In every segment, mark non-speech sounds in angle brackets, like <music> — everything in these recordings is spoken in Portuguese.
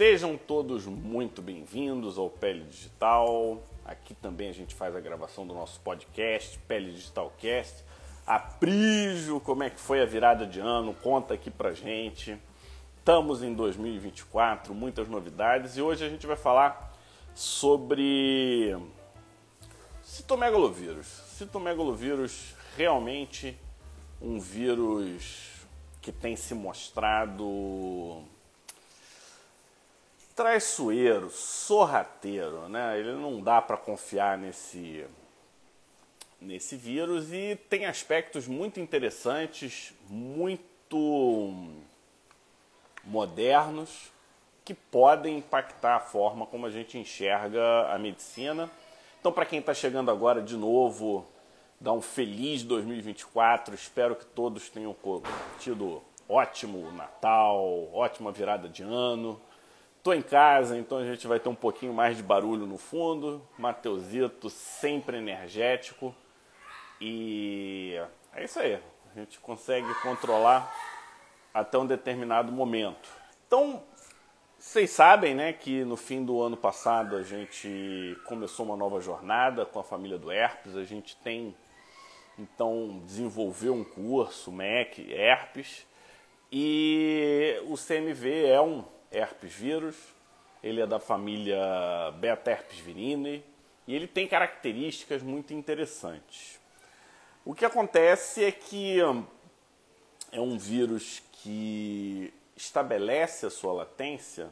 Sejam todos muito bem-vindos ao Pele Digital. Aqui também a gente faz a gravação do nosso podcast, Pele Digital Cast. Aprijo, como é que foi a virada de ano? Conta aqui pra gente. Estamos em 2024, muitas novidades e hoje a gente vai falar sobre citomegalovírus. Citomegalovírus realmente um vírus que tem se mostrado traiçoeiro, sorrateiro, né? Ele não dá para confiar nesse nesse vírus e tem aspectos muito interessantes, muito modernos que podem impactar a forma como a gente enxerga a medicina. Então, para quem está chegando agora de novo, dá um feliz 2024. Espero que todos tenham tido ótimo Natal, ótima virada de ano Tô em casa, então a gente vai ter um pouquinho mais de barulho no fundo. Mateusito sempre energético. E é isso aí. A gente consegue controlar até um determinado momento. Então, vocês sabem, né, que no fim do ano passado a gente começou uma nova jornada com a família do Herpes. A gente tem então desenvolveu um curso MEC Herpes e o CMV é um herpes vírus, ele é da família Beta herpes virinae e ele tem características muito interessantes. O que acontece é que é um vírus que estabelece a sua latência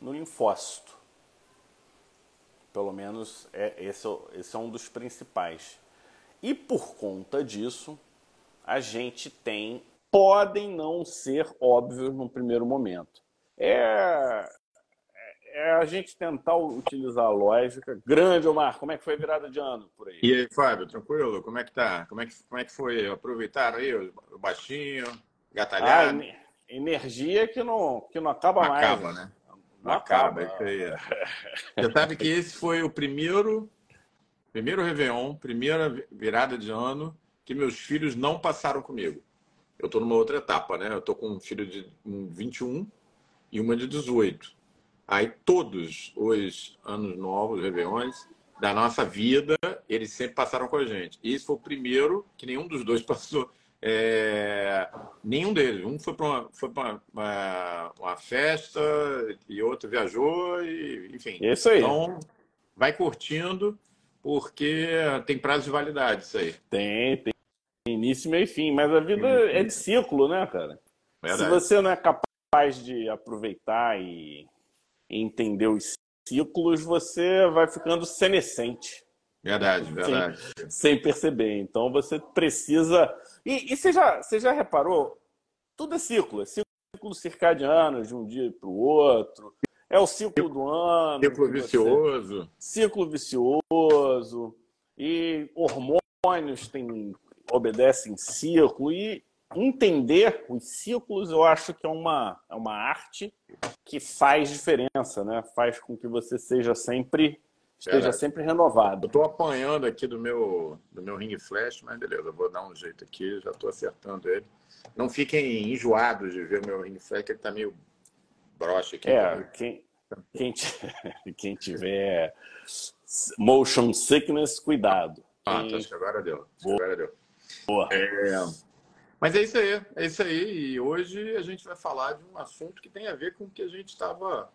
no linfócito. Pelo menos é, esse, é esse é um dos principais. E por conta disso, a gente tem, podem não ser óbvios no primeiro momento, é, é a gente tentar utilizar a lógica. Grande, Omar, como é que foi a virada de ano por aí? E aí, Fábio, tranquilo? Como é que tá? Como é que, como é que foi? Aproveitaram aí o baixinho, gatalhado? Ah, energia que não, que não acaba não mais. Acaba, né? Não, não acaba, acaba. aí. Você sabe que esse foi o primeiro, primeiro Réveillon, primeira virada de ano que meus filhos não passaram comigo. Eu estou numa outra etapa, né? Eu estou com um filho de 21 e uma de 18. Aí todos os anos novos, réveillões, da nossa vida, eles sempre passaram com a gente. E esse foi o primeiro que nenhum dos dois <laughs> passou. É... nenhum deles. Um foi para uma, foi uma, uma, festa e outro viajou, e, enfim. Isso aí. Então, vai curtindo, porque tem prazo de validade isso aí. Tem, tem início, meio e fim. Mas a vida é de ciclo, né, cara? Verdade. Se você não é capaz capaz de aproveitar e entender os ciclos, você vai ficando senescente. Verdade, verdade. Sem, sem perceber. Então você precisa. E, e, você, já, você já reparou? Tudo é ciclo, é ciclo circadiano de um dia para o outro. É o ciclo do ano. Ciclo vicioso. Você... Ciclo vicioso. E hormônios tem, obedecem ciclo. E entender os ciclos, eu acho que é uma, é uma arte que faz diferença, né? Faz com que você seja sempre esteja é, sempre renovado. Eu estou apanhando aqui do meu do meu ring flash, mas beleza, eu vou dar um jeito aqui, já estou acertando ele. Não fiquem enjoados de ver o meu ring flash, que ele está meio broxa aqui. É, quem, <laughs> quem, <laughs> quem tiver motion sickness, cuidado. Ah, quem... tá, acho que agora deu. Agora deu. Boa. É, mas é isso aí, é isso aí. E hoje a gente vai falar de um assunto que tem a ver com o que a gente estava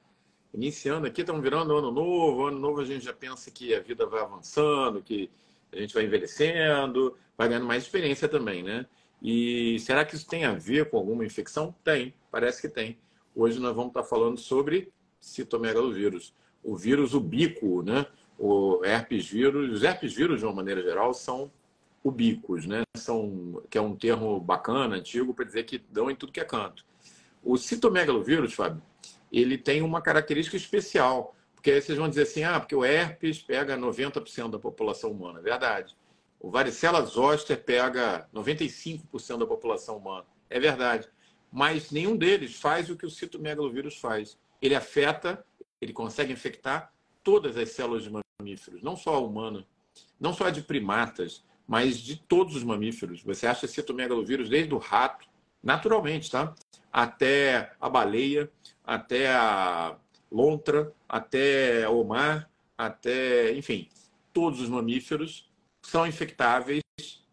iniciando aqui. Estamos virando ano novo. Ano novo a gente já pensa que a vida vai avançando, que a gente vai envelhecendo, vai ganhando mais experiência também, né? E será que isso tem a ver com alguma infecção? Tem, parece que tem. Hoje nós vamos estar falando sobre citomegalovírus, o vírus ubíquo, né? O herpes vírus, os herpes vírus de uma maneira geral são ubíquos, né? São, que é um termo bacana, antigo, para dizer que dão em tudo que é canto. O citomegalovírus, Fábio, ele tem uma característica especial, porque aí vocês vão dizer assim, ah, porque o herpes pega 90% da população humana. É verdade. O varicela zoster pega 95% da população humana. É verdade. Mas nenhum deles faz o que o citomegalovírus faz. Ele afeta, ele consegue infectar todas as células de mamíferos, não só a humana, não só a de primatas, mas de todos os mamíferos. Você acha citomegalovírus desde o rato, naturalmente, tá? Até a baleia, até a, lontra, até omar, até, enfim, todos os mamíferos são infectáveis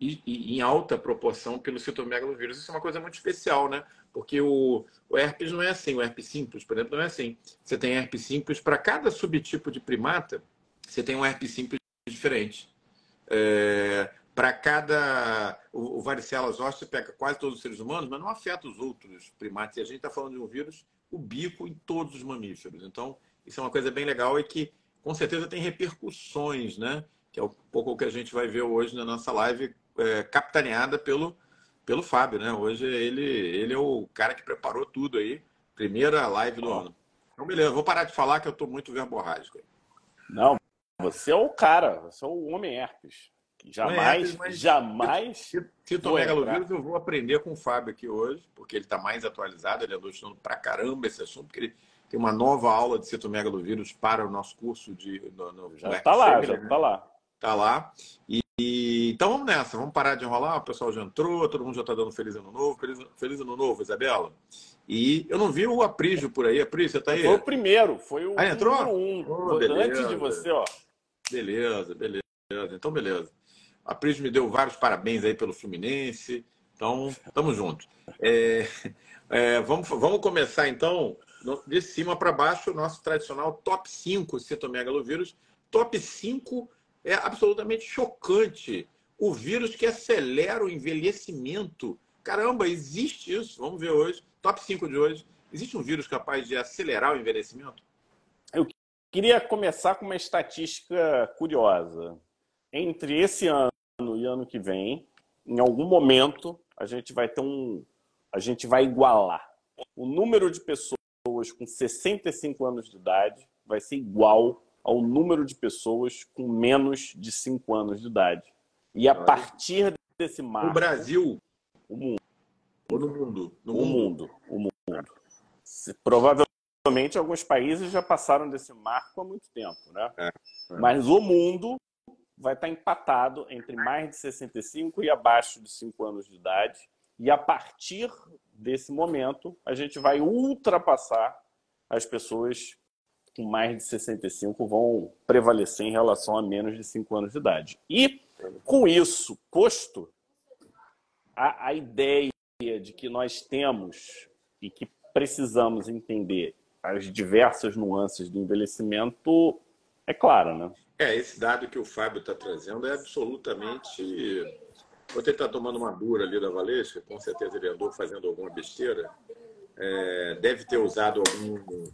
e, e, em alta proporção pelo citomegalovírus. Isso é uma coisa muito especial, né? Porque o, o herpes não é assim, o herpes simples, por exemplo, não é assim. Você tem herpes simples para cada subtipo de primata, você tem um herpes simples diferente. É, para cada. O, o varicela zoster pega quase todos os seres humanos, mas não afeta os outros primatas. E a gente está falando de um vírus bico em todos os mamíferos. Então, isso é uma coisa bem legal e que com certeza tem repercussões, né? Que é um pouco o que a gente vai ver hoje na nossa live, é, capitaneada pelo, pelo Fábio, né? Hoje ele, ele é o cara que preparou tudo aí. Primeira live do oh. ano. Então, beleza, vou parar de falar que eu estou muito verborrágico. Não, você é o cara, você é o homem herpes. Jamais, jamais. Citomegalovírus eu vou aprender com o Fábio aqui hoje, porque ele está mais atualizado, ele andou estudando pra caramba esse assunto, porque ele tem uma nova aula de citomegalovírus para o nosso curso de. No, no, já está lá, já está lá. Está lá. E, e, então vamos nessa, vamos parar de enrolar. O pessoal já entrou, todo mundo já está dando feliz ano novo. Feliz, feliz ano novo, Isabela. E eu não vi o Aprígio por aí. Aprígio, você está aí? Foi o primeiro, foi o ah, entrou? um. Oh, antes de você, ó. Beleza, beleza. Então, beleza. A Pris me deu vários parabéns aí pelo Fluminense. Então, estamos juntos. É, é, vamos, vamos começar, então, de cima para baixo, o nosso tradicional top 5 citomegalovírus. Top 5 é absolutamente chocante. O vírus que acelera o envelhecimento. Caramba, existe isso? Vamos ver hoje. Top 5 de hoje. Existe um vírus capaz de acelerar o envelhecimento? Eu queria começar com uma estatística curiosa. Entre esse ano e ano que vem, em algum momento, a gente vai ter um. A gente vai igualar. O número de pessoas com 65 anos de idade vai ser igual ao número de pessoas com menos de 5 anos de idade. E a partir desse marco. O Brasil. O mundo. Ou no mundo? No o mundo. O mundo. Se, provavelmente alguns países já passaram desse marco há muito tempo, né? É. É. Mas o mundo vai estar empatado entre mais de 65 e abaixo de 5 anos de idade. E a partir desse momento, a gente vai ultrapassar as pessoas com mais de 65 vão prevalecer em relação a menos de 5 anos de idade. E com isso posto, a, a ideia de que nós temos e que precisamos entender as diversas nuances do envelhecimento é clara, né? É, esse dado que o Fábio está trazendo é absolutamente. Você está tomando uma dura ali da Valesca, com certeza ele andou fazendo alguma besteira. É, deve ter usado algum.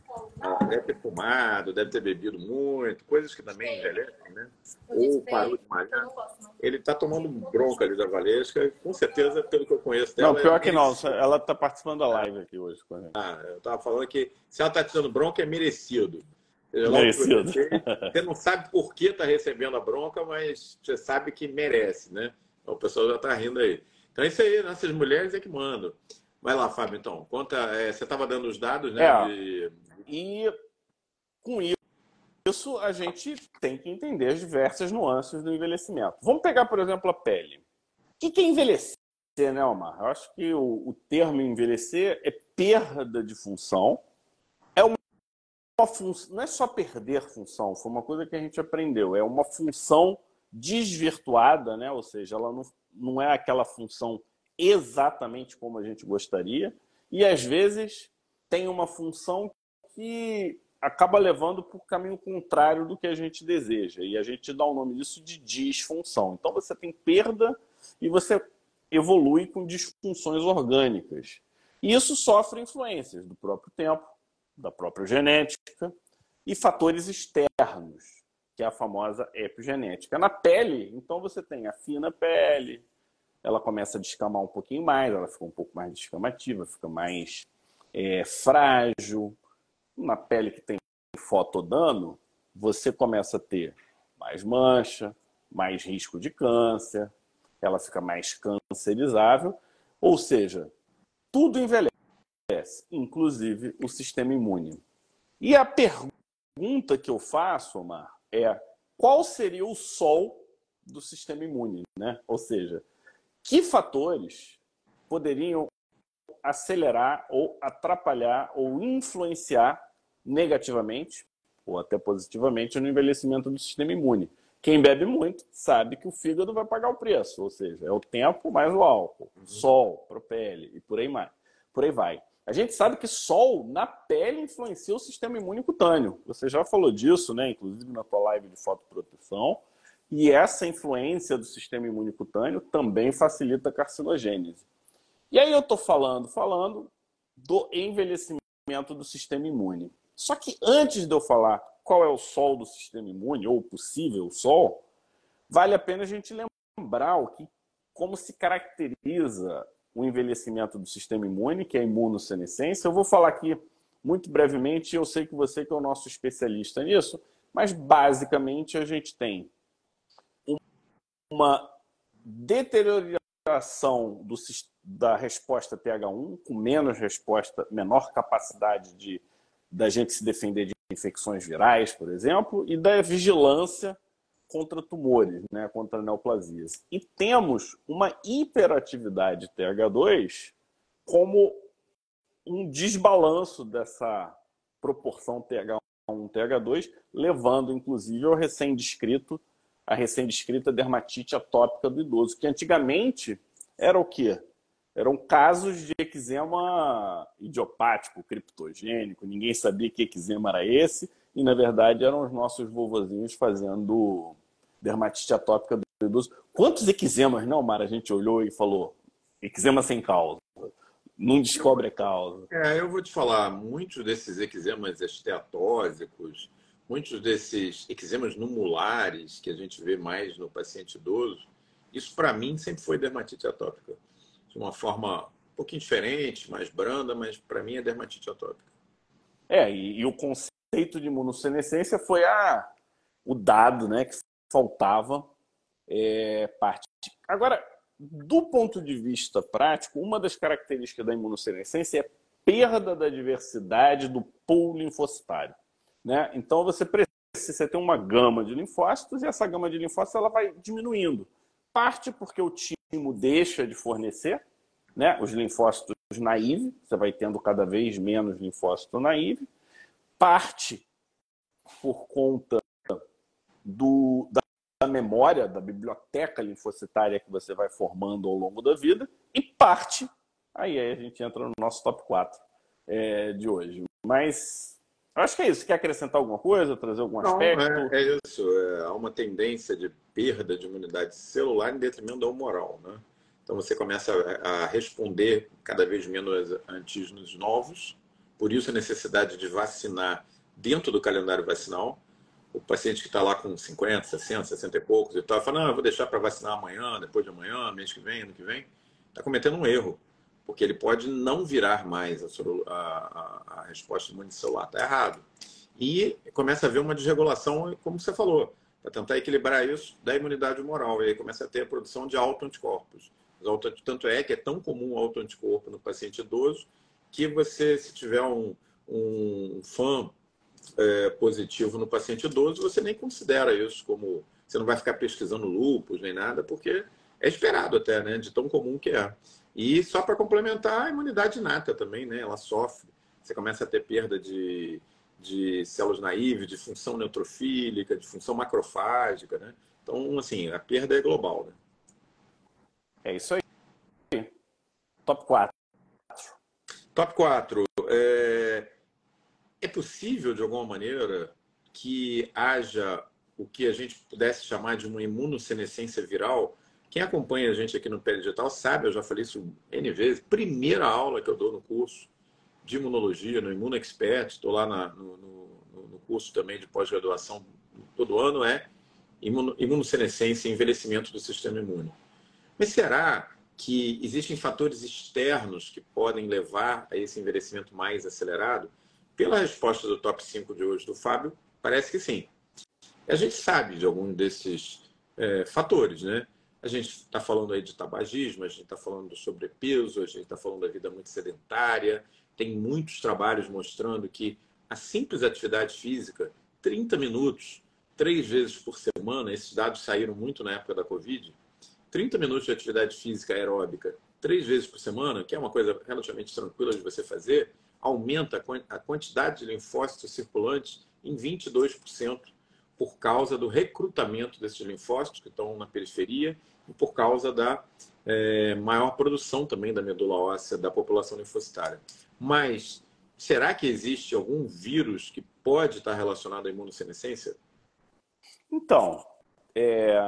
Ah, deve ter fumado, deve ter bebido muito, coisas que também envelhecem, né? Ou parou de malhar. Ele está tomando bronca ali da Valesca, com certeza, pelo que eu conheço dela. Não, pior é que não, ela está participando da live aqui hoje. Ah, eu estava falando que se ela está te dando bronca, é merecido. Merecido. Você não sabe por que está recebendo a bronca, mas você sabe que merece, né? O pessoal já está rindo aí. Então é isso aí, nossas mulheres é que mandam. Vai lá, Fábio, então. Conta, é, você estava dando os dados, né? É, de... E com isso, a gente tem que entender as diversas nuances do envelhecimento. Vamos pegar, por exemplo, a pele. O que é envelhecer, né, Omar? Eu acho que o, o termo envelhecer é perda de função função, não é só perder função, foi uma coisa que a gente aprendeu, é uma função desvirtuada, né? ou seja, ela não, não é aquela função exatamente como a gente gostaria, e às vezes tem uma função que acaba levando para o caminho contrário do que a gente deseja, e a gente dá o nome disso de disfunção. Então você tem perda e você evolui com disfunções orgânicas. E isso sofre influências do próprio tempo, da própria genética, e fatores externos, que é a famosa epigenética. Na pele, então você tem a fina pele, ela começa a descamar um pouquinho mais, ela fica um pouco mais descamativa, fica mais é, frágil. Na pele que tem fotodano, você começa a ter mais mancha, mais risco de câncer, ela fica mais cancerizável, ou seja, tudo envelhece inclusive o sistema imune. E a pergunta que eu faço, Omar, é qual seria o sol do sistema imune, né? Ou seja, que fatores poderiam acelerar ou atrapalhar ou influenciar negativamente ou até positivamente no envelhecimento do sistema imune. Quem bebe muito sabe que o fígado vai pagar o preço, ou seja, é o tempo mais o álcool, sol, propele e por aí, mais, por aí vai. A gente sabe que sol na pele influencia o sistema imune cutâneo. Você já falou disso, né? Inclusive na tua live de fotoproteção. E essa influência do sistema imune cutâneo também facilita a carcinogênese. E aí eu estou falando, falando do envelhecimento do sistema imune. Só que antes de eu falar qual é o sol do sistema imune, ou possível sol, vale a pena a gente lembrar o que, como se caracteriza o envelhecimento do sistema imune, que é a imunossenescência. Eu vou falar aqui muito brevemente, eu sei que você que é o nosso especialista nisso, mas basicamente a gente tem uma deterioração do, da resposta TH1, com menos resposta, menor capacidade de da gente se defender de infecções virais, por exemplo, e da vigilância contra tumores, né, contra neoplasias. E temos uma hiperatividade TH2 como um desbalanço dessa proporção TH1 TH2, levando inclusive ao recém-descrito a recém-descrita dermatite atópica do idoso, que antigamente era o quê? Eram casos de eczema idiopático, criptogênico, ninguém sabia que eczema era esse, e na verdade eram os nossos vovozinhos fazendo dermatite atópica do idoso. Quantos eczemas, não, Mara, a gente olhou e falou, eczema sem causa, não descobre a causa. É, eu vou te falar, muitos desses eczemas esteatósicos, muitos desses eczemas numulares que a gente vê mais no paciente idoso, isso para mim sempre foi dermatite atópica de uma forma um pouquinho diferente, mais branda, mas para mim é dermatite atópica. É, e, e, o conceito de imunossenescência foi a, o dado né, que faltava é, parte. Agora, do ponto de vista prático, uma das características da imunossenescência é perda da diversidade do pool linfocitário. Né? Então, você precisa você tem uma gama de linfócitos e essa gama de linfócitos ela vai diminuindo. Parte porque o timo deixa de fornecer né, os linfócitos naive, você vai tendo cada vez menos linfócito naive. Parte por conta do, da memória, da biblioteca linfocitária que você vai formando ao longo da vida. E parte, aí, aí a gente entra no nosso top 4 é, de hoje. Mas acho que é isso. Quer acrescentar alguma coisa, trazer algum Não, aspecto? É, é isso. É, há uma tendência de perda de imunidade celular em detrimento da humoral. Né? Então você começa a responder cada vez menos antígenos novos. Por isso a necessidade de vacinar dentro do calendário vacinal. O paciente que está lá com 50, 60, 60 e poucos e tal, fala, não, eu vou deixar para vacinar amanhã, depois de amanhã, mês que vem, ano que vem. Está cometendo um erro porque ele pode não virar mais a, a, a resposta imunicelular. Está errado. E começa a haver uma desregulação, como você falou, para tentar equilibrar isso da imunidade moral. E aí começa a ter a produção de autoanticorpos. Tanto é que é tão comum o autoanticorpo no paciente idoso que você, se tiver um, um fã é, positivo no paciente idoso, você nem considera isso como. Você não vai ficar pesquisando lupus nem nada, porque é esperado até, né? De tão comum que é. E só para complementar, a imunidade inata também, né? Ela sofre. Você começa a ter perda de, de células naíves, de função neutrofílica, de função macrofágica, né? Então, assim, a perda é global, né? É isso aí. Top 4. Top 4. É, é possível, de alguma maneira, que haja o que a gente pudesse chamar de uma imunossenescência viral quem acompanha a gente aqui no Pele Digital sabe, eu já falei isso N vezes. Primeira aula que eu dou no curso de imunologia, no Imuno Expert, estou lá na, no, no, no, curso também de pós-graduação todo ano, é imuno, imunossenescência e envelhecimento do sistema imune. Mas será que existem fatores externos que podem levar a esse envelhecimento mais acelerado? Pela resposta do top 5 de hoje do Fábio, parece que sim. A gente sabe de algum desses é, fatores, né? A gente está falando aí de tabagismo, a gente está falando do sobrepeso, a gente está falando da vida muito sedentária. Tem muitos trabalhos mostrando que a simples atividade física, 30 minutos, três vezes por semana, esses dados saíram muito na época da Covid, 30 minutos de atividade física aeróbica, três vezes por semana, que é uma coisa relativamente tranquila de você fazer, aumenta a quantidade de linfócitos circulantes em 22% por causa do recrutamento desses linfócitos que estão na periferia e por causa da é, maior produção também da medula óssea da população linfocitária. Mas será que existe algum vírus que pode estar relacionado à imunossenescência? Então, é,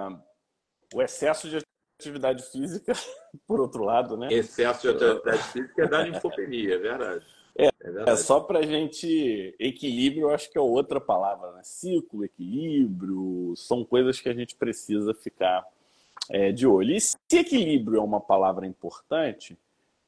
o excesso de atividade física, <laughs> por outro lado, né? Excesso de atividade física é da linfopenia, é verdade. É, é, é só para gente. Equilíbrio, eu acho que é outra palavra, né? Ciclo, equilíbrio, são coisas que a gente precisa ficar é, de olho. E se equilíbrio é uma palavra importante,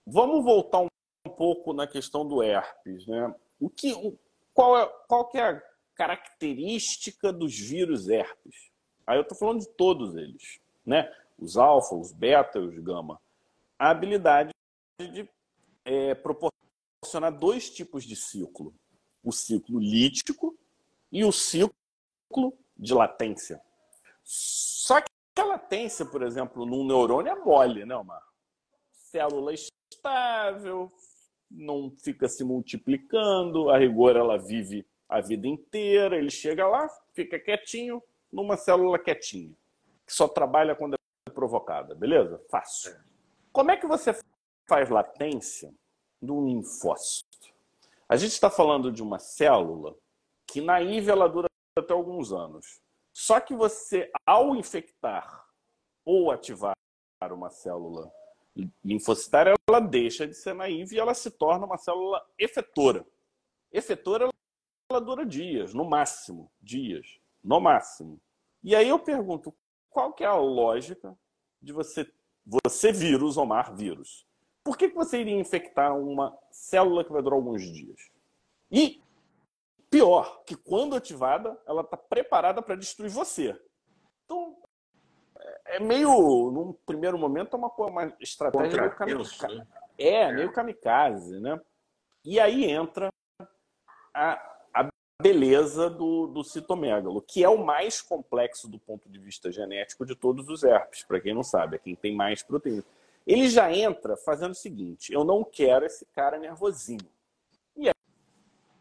vamos voltar um, um pouco na questão do herpes, né? O que, o, qual, é, qual que é a característica dos vírus herpes? Aí eu estou falando de todos eles, né? Os alfa, os beta e os gama. A habilidade de é, proporcionar dois tipos de ciclo: o ciclo lítico e o ciclo de latência. Só que a latência, por exemplo, num neurônio é mole, né, Omar? Célula estável, não fica se multiplicando, a rigor ela vive a vida inteira, ele chega lá, fica quietinho, numa célula quietinha, que só trabalha quando é provocada, beleza? Fácil. É. Como é que você faz latência um linfócito? A gente está falando de uma célula que na IV ela dura até alguns anos. Só que você, ao infectar ou ativar uma célula linfocitária, ela deixa de ser naiva e ela se torna uma célula efetora. Efetora, ela dura dias, no máximo, dias, no máximo. E aí eu pergunto, qual que é a lógica de você, você vírus, Omar, vírus? Por que, que você iria infectar uma célula que vai durar alguns dias? E pior, que quando ativada, ela está preparada para destruir você. Então, é meio, num primeiro momento, é uma, uma estratégia meio kamikaze. Né? É, é, meio kamikaze, né? E aí entra a, beleza do, do citomegalo, que é o mais complexo do ponto de vista genético de todos os herpes, para quem não sabe, é quem tem mais proteína. Ele já entra fazendo o seguinte: eu não quero esse cara nervosinho. E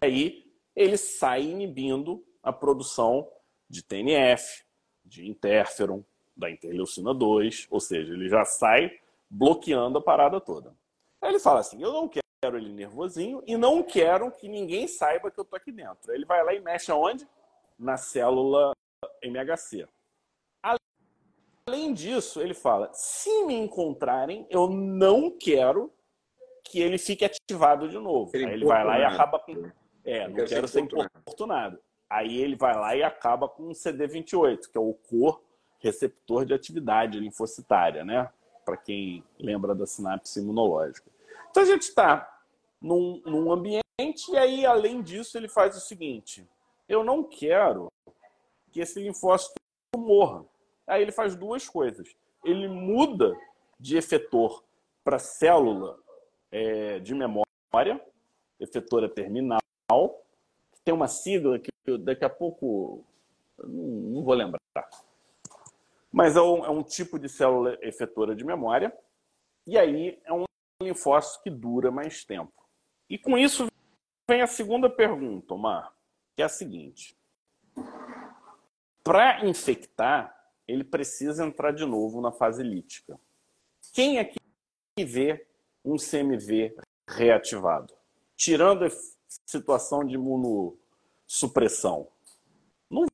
aí ele sai inibindo a produção de TNF, de interferon, da interleucina 2, ou seja, ele já sai bloqueando a parada toda. Aí ele fala assim: eu não quero ele nervosinho e não quero que ninguém saiba que eu tô aqui dentro. Ele vai lá e mexe aonde? Na célula MHC. Além disso, ele fala: se me encontrarem, eu não quero que ele fique ativado de novo. Ele Aí ele vai lá e acaba com. É, não, quero ser importunado. Aí ele vai lá e acaba com um CD28, que é o cor receptor de atividade linfocitária, né? Para quem lembra da sinapse imunológica. Então a gente está num, num ambiente, e aí, além disso, ele faz o seguinte: eu não quero que esse linfócito morra. Aí ele faz duas coisas. Ele muda de efetor para célula é, de memória, efetora terminal, que tem uma sigla que eu, daqui a pouco não, não, vou lembrar. Mas é um, é um tipo de célula efetora de memória. E aí é um linfócito que dura mais tempo. E com isso vem a segunda pergunta, Omar, que é a seguinte: para infectar, ele precisa entrar de novo na fase lítica. Quem aqui vê um CMV reativado? Tirando a situação de imunossupressão. Não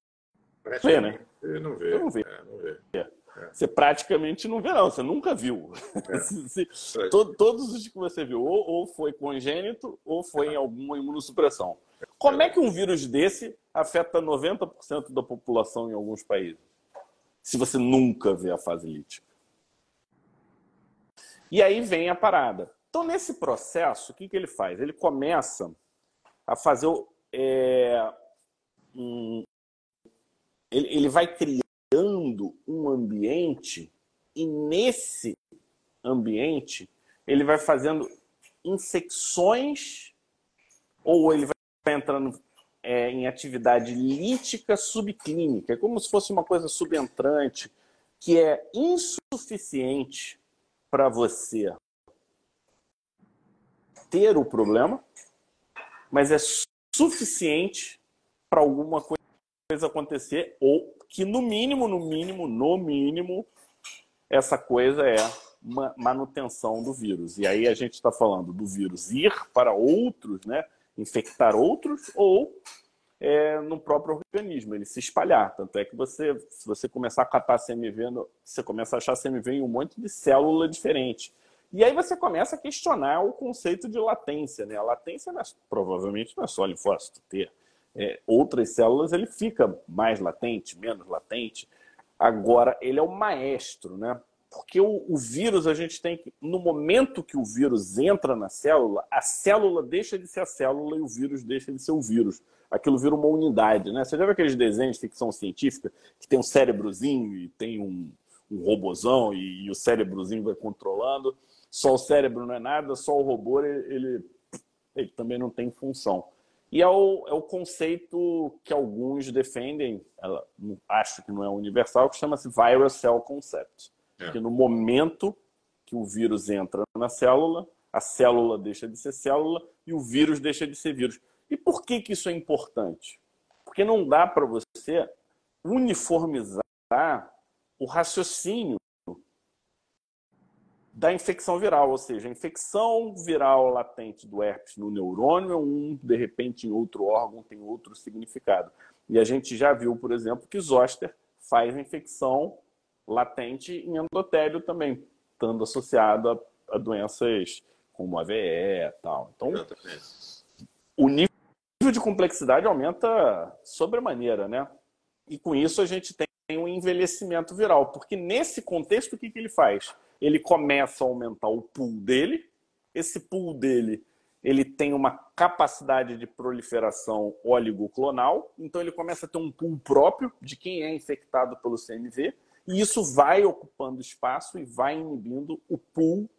vê, né? Não vê. Não vê. É, não vê. É. Você praticamente não vê, não. Você nunca viu. É. <laughs> é. todos os que você viu, ou, ou, foi congênito, ou foi em alguma imunossupressão. Como é que um vírus desse afeta 90% da população em alguns países? Se você nunca vê a fase lítica. E aí vem a parada. Então, nesse processo, o que, que ele faz? Ele começa a fazer. É, um, ele, ele vai criando um ambiente e nesse ambiente ele vai fazendo infecções ou ele vai entrando é, em atividade lítica subclínica, é como se fosse uma coisa subentrante que é insuficiente para você ter o problema mas é suficiente para alguma coisa acontecer ou que no mínimo, no mínimo, no mínimo, essa coisa é manutenção do vírus. E aí a gente está falando do vírus ir para outros, né? Infectar outros, ou é, no próprio organismo, ele se espalhar. Tanto é que você, se você começar a catar CMV, você começa a achar CMV em um monte de célula diferente. E aí você começa a questionar o conceito de latência. Né? A latência não é, provavelmente não é só linfócito T. É, outras células ele fica mais latente, menos latente. Agora, ele é o maestro, né? Porque o, o, vírus, a gente tem que. No momento que o vírus entra na célula, a célula deixa de ser a célula e o vírus deixa de ser o vírus. Aquilo vira uma unidade, né? Você já viu aqueles desenhos de ficção científica que tem um cérebrozinho e tem um, um robozão e, e, o cérebrozinho vai controlando? Só o cérebro não é nada, só o robô ele, ele também não tem função. E é o, é o conceito que alguns defendem, ela, acho que não é universal, que chama-se Viral Cell Concept é. Que no momento que o vírus entra na célula, a célula deixa de ser célula e o vírus deixa de ser vírus. E por que, que isso é importante? Porque não dá para você uniformizar o raciocínio da infecção viral, ou seja, a infecção viral latente do herpes no neurônio, um, de repente, em outro órgão tem outro significado. E a gente já viu, por exemplo, que Zoster faz a infecção latente em endotélio também, estando associado a, a doenças como AVE e tal. Então, o nível de complexidade aumenta sobremaneira, né? E com isso a gente tem um envelhecimento viral, porque nesse contexto o que, que ele faz? Ele começa a aumentar o pool dele, esse pool dele ele tem uma capacidade de proliferação oligoclonal, então ele começa a ter um pool próprio de quem é infectado pelo CMV, e isso vai ocupando espaço e vai inibindo o pool,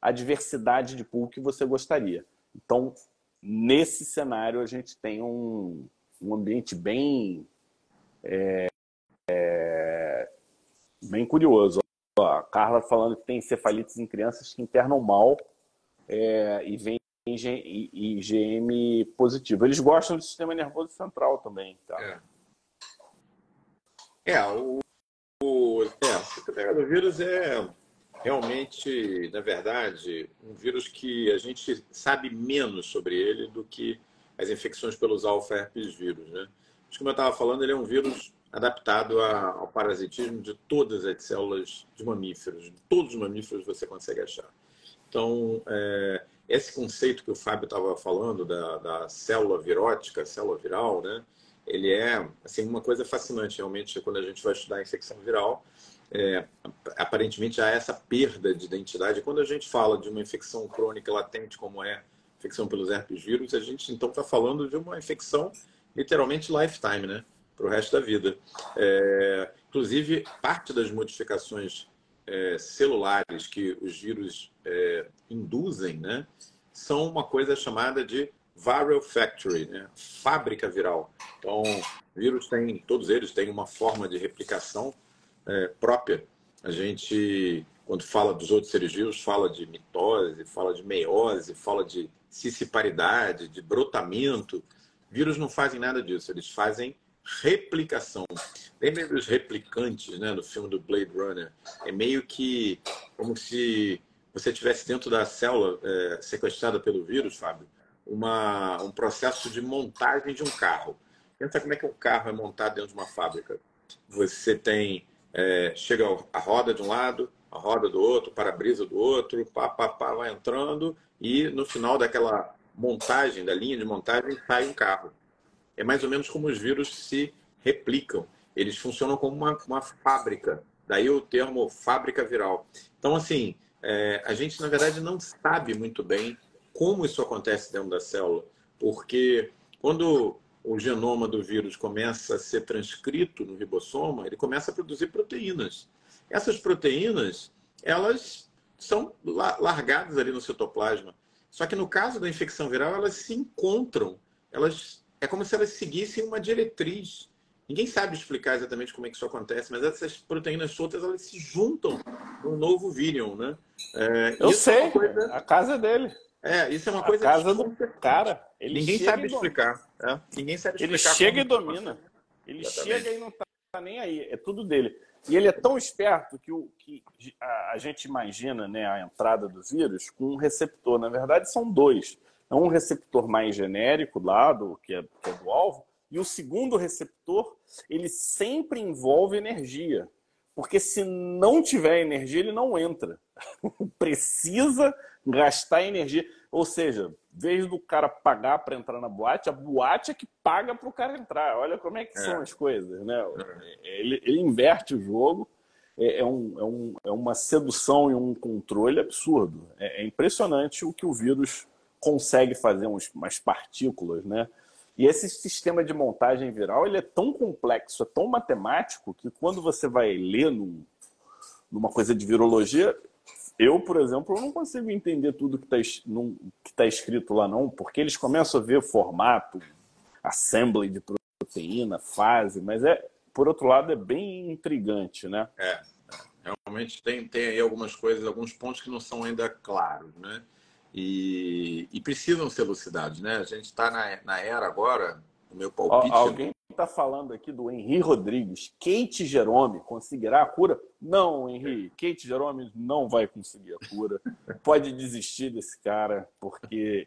a diversidade de pool que você gostaria. Então, nesse cenário, a gente tem um, um ambiente bem, é, é, bem curioso. Ó, a Carla falando que tem encefalites em crianças que internam mal é, e vem IgM positivo. Eles gostam do sistema nervoso central também. Tá? É, é o, o vírus é realmente, na verdade, um vírus que a gente sabe menos sobre ele do que as infecções pelos alfa-herpes vírus, né? Mas como eu estava falando, ele é um vírus adaptado ao parasitismo de todas as células de mamíferos. De todos os mamíferos você consegue achar. Então, é, esse conceito que o Fábio estava falando da, da célula virótica, célula viral, né? ele é assim uma coisa fascinante realmente quando a gente vai estudar a infecção viral. É, aparentemente há essa perda de identidade. Quando a gente fala de uma infecção crônica latente, como é infecção pelos herpes vírus, a gente então está falando de uma infecção literalmente lifetime, né? Para o resto da vida. É, inclusive, parte das modificações é, celulares que os vírus é, induzem, né? São uma coisa chamada de viral factory, né? fábrica viral. Então, vírus tem, todos eles têm uma forma de replicação é, própria. A gente, quando fala dos outros seres vivos, fala de mitose, fala de meiose, fala de cissiparidade, de brotamento. Vírus não fazem nada disso, eles fazem replicação. Lembra dos replicantes, né, no filme do Blade Runner? É meio que como se você estivesse dentro da célula é, sequestrada pelo vírus, Fábio, uma, um processo de montagem de um carro. Pensa como é que um carro é montado dentro de uma fábrica. Você tem, é, chega a roda de um lado, a roda do outro, para-brisa do outro, pá, pá, pá, vai entrando e no final daquela montagem, da linha de montagem, sai um carro. É mais ou menos como os vírus se replicam. Eles funcionam como uma, uma fábrica. Daí o termo fábrica viral. Então, assim, é, a gente, na verdade, não sabe muito bem como isso acontece dentro da célula, porque quando o genoma do vírus começa a ser transcrito no ribossoma, ele começa a produzir proteínas. Essas proteínas, elas são largadas ali no citoplasma. Só que no caso da infecção viral, elas se encontram. Elas é como se elas seguissem uma diretriz. Ninguém sabe explicar exatamente como é que isso acontece, mas essas proteínas soltas elas se juntam num novo virion, né? É, Eu é sei, é coisa... a casa é dele. É, isso é uma a coisa. Casa do cara. Ele Ninguém sabe explicar. É? Ninguém sabe explicar. Ele chega e domina. Ele Exatamente. chega e não está nem aí. É tudo dele. E ele é tão esperto que, o, que a, a, gente imagina né, a entrada do vírus com um receptor. Na verdade, são dois. É um receptor mais genérico lá, do, que, é, que é do alvo, e o segundo receptor, ele sempre envolve energia. Porque se não tiver energia, ele não entra. <laughs> Precisa gastar energia. Ou seja, vez do cara pagar para entrar na boate, a boate é que paga para o cara entrar. Olha como é que é. são as coisas, né? É. Ele, ele inverte o jogo. É, é, um, é, um, é, uma sedução e um controle absurdo. É, é impressionante o que o vírus consegue fazer, uns, umas partículas, né? E esse sistema de montagem viral ele é tão complexo, é tão matemático, que quando você vai ler num, numa coisa de virologia, eu, por exemplo, não consigo entender tudo que está tá escrito lá, não, porque eles começam a ver formato, assembly de proteína, fase, mas é, por outro lado, é bem intrigante, né? É, é. realmente tem, tem aí algumas coisas, alguns pontos que não são ainda claros, né? e, e precisam ser elucidados, né? A gente está na, na era agora, o meu palpite... Alguém está falando aqui do Henri Rodrigues. Kate Jerome conseguirá a cura? Não, Henri. Kate Jerome não vai conseguir a cura. Pode desistir desse cara, porque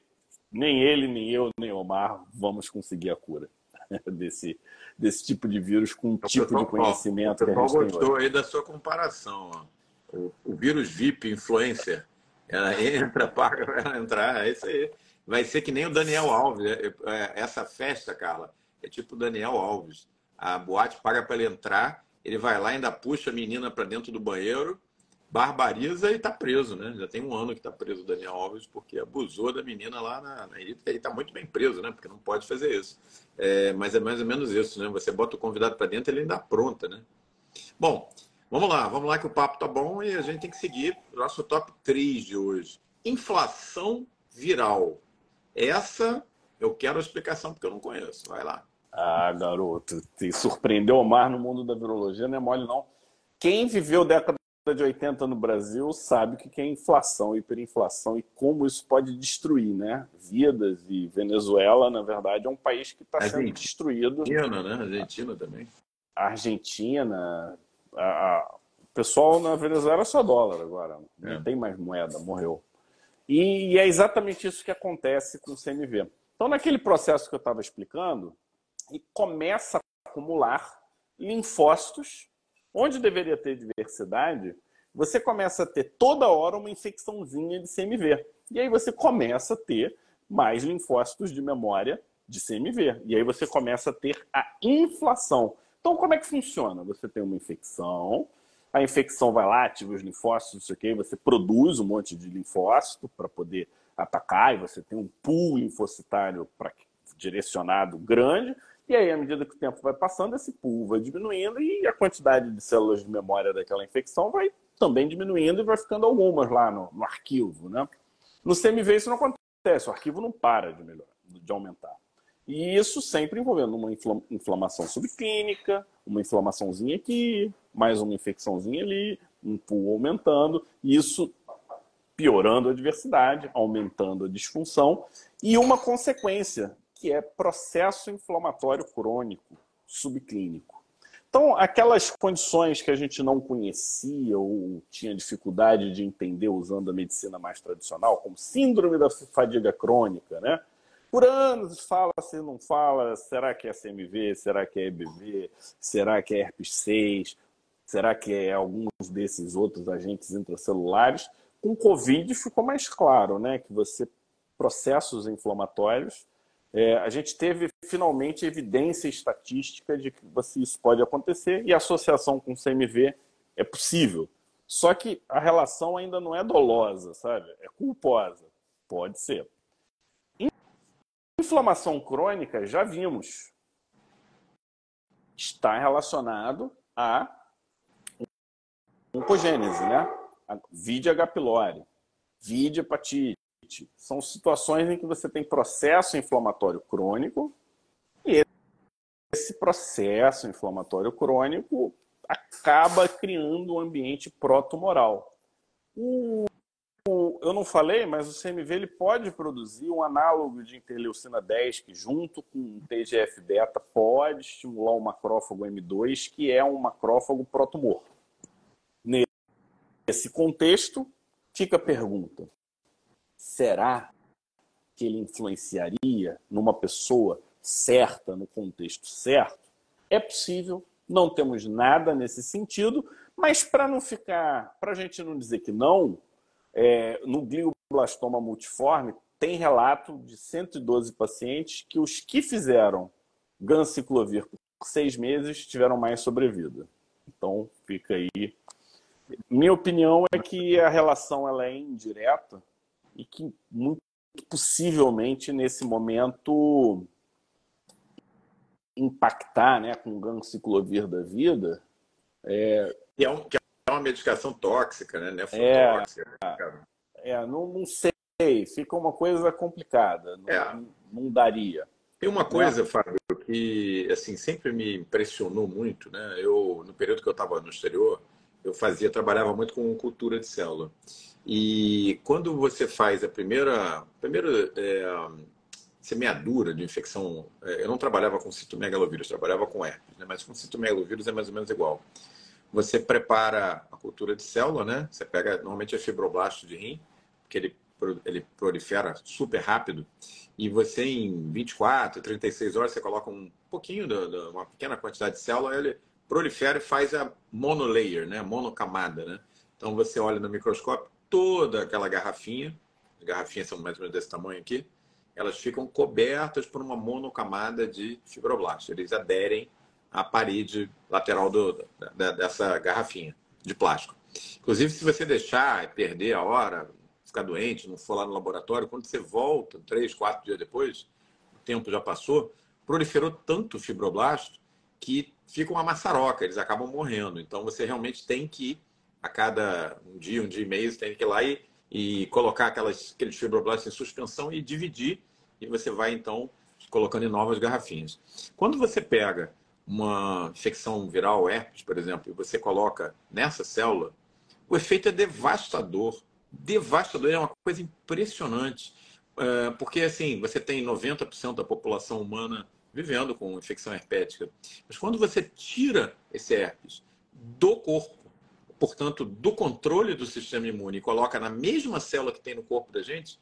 nem ele, nem eu, nem Omar vamos conseguir a cura <laughs> desse, desse tipo de vírus com um tipo pessoal, de conhecimento. Ó, o pessoal gostou aí da sua comparação. Ó. O, o vírus VIP influencer ela entra, paga para ela entrar, é isso aí. Vai ser que nem o Daniel Alves. É, é, essa festa, Carla, é tipo o Daniel Alves. A boate paga para ele entrar, ele vai lá, ainda puxa a menina para dentro do banheiro, barbariza e está preso, né? Já tem um ano que está preso o Daniel Alves porque abusou da menina lá na, na Ele está muito bem preso, né? Porque não pode fazer isso. É, mas é mais ou menos isso, né? Você bota o convidado para dentro, ele ainda pronta, né? Bom, Vamos lá, vamos lá que o papo tá bom e a gente tem que seguir o nosso top 3 de hoje. Inflação viral. Essa eu quero a explicação porque eu não conheço. Vai lá. Ah, garoto, te surpreendeu o mar no mundo da virologia, não é mole não. Quem viveu década de 80 no Brasil sabe o que é inflação, hiperinflação e como isso pode destruir, né? Vidas e Venezuela, na verdade, é um país que está sendo destruído. Argentina, né? Argentina também. Argentina, a, a, o pessoal na Venezuela é só dólar agora, não é. tem mais moeda, morreu. E, é exatamente isso que acontece com o CMV. Então, naquele processo que eu estava explicando, começa a acumular linfócitos, onde deveria ter diversidade, você começa a ter toda hora uma infecçãozinha de CMV. E aí você começa a ter mais linfócitos de memória de CMV. E aí você começa a ter a inflação. Então, como é que funciona? Você tem uma infecção, a infecção vai lá, ativa os linfócitos, não sei o quê, você produz um monte de linfócito para poder atacar, e você tem um pool linfocitário pra, direcionado grande, e aí, à medida que o tempo vai passando, esse pool vai diminuindo e a quantidade de células de memória daquela infecção vai também diminuindo e vai ficando algumas lá no, no arquivo, né? No CMV isso não acontece, o arquivo não para de, melhorar, de aumentar. E isso sempre envolvendo uma inflamação subclínica, uma inflamaçãozinha aqui, mais uma infecçãozinha ali, um pool aumentando, isso piorando a diversidade, aumentando a disfunção, e uma consequência, que é processo inflamatório crônico subclínico. Então, aquelas condições que a gente não conhecia ou tinha dificuldade de entender usando a medicina mais tradicional, como síndrome da fadiga crônica, né? Por anos fala-se, não fala, será que é CMV, será que é EBV, será que é herpes 6, será que é alguns desses outros agentes intracelulares? Com Covid ficou mais claro, né, que você processos inflamatórios, é, a gente teve finalmente evidência estatística de que você, isso pode acontecer e a associação com CMV é possível. Só que a relação ainda não é dolosa, sabe? É culposa. Pode ser. Inflamação crônica, já vimos, está relacionado a oncogênese, né? Vide H. pylori, vide hepatite. São situações em que você tem processo inflamatório crônico e esse processo inflamatório crônico acaba criando um ambiente pró-tumoral. O eu, não falei, mas o CMV ele pode produzir um análogo de interleucina 10, que junto com TGF-beta pode estimular o macrófago M2, que é um macrófago protumor. Nesse contexto, fica a pergunta: será que ele influenciaria numa pessoa certa, no contexto certo? É possível, não temos nada nesse sentido, mas para não ficar, para a gente não dizer que não, é, no glioblastoma multiforme tem relato de 112 pacientes que os que fizeram ganciclovir por seis meses tiveram mais sobrevida. Então fica aí. Minha opinião é que a relação ela é indireta e que muito possivelmente nesse momento impactar né, com o ganciclovir da vida é, que é, um, que é uma medicação tóxica, né? Nefrotóxica. É, é não, não sei. Fica uma coisa complicada. Não, é. não daria. Tem uma coisa, né? Fábio, que assim sempre me impressionou muito, né? Eu no período que eu estava no exterior, eu fazia, trabalhava muito com cultura de célula. E quando você faz a primeira, primeira é, semeadura de infecção, é, eu não trabalhava com citomegalovírus, trabalhava com herpes, né? mas com citomegalovírus é mais ou menos igual. Você prepara a cultura de célula, né? Você pega normalmente é fibroblasto de rim, que ele, ele prolifera super rápido, e você em 24, 36 horas você coloca um pouquinho, de, de uma pequena quantidade de célula, ele prolifera e faz a monolayer, né? Monocamada, né? Então você olha no microscópio toda aquela garrafinha, as garrafinhas são mais ou menos desse tamanho aqui, elas ficam cobertas por uma monocamada de fibroblasto. Eles aderem a parede lateral do, da, dessa garrafinha de plástico. Inclusive, se você deixar e perder a hora, ficar doente, não for lá no laboratório, quando você volta, três, quatro dias depois, o tempo já passou, proliferou tanto fibroblasto que fica uma maçaroca, eles acabam morrendo. Então, você realmente tem que a cada um dia, um dia e meio, você tem que ir lá e, e colocar aquelas, aqueles fibroblastos em suspensão e dividir, e você vai, então, colocando em novas garrafinhas. Quando você pega uma infecção viral, herpes, por exemplo, e você coloca nessa célula, o efeito é devastador. Devastador, é uma coisa impressionante. É, porque, assim, você tem 90% da população humana vivendo com infecção herpética. Mas quando você tira esse herpes do corpo, portanto, do controle do sistema imune, e coloca na mesma célula que tem no corpo da gente,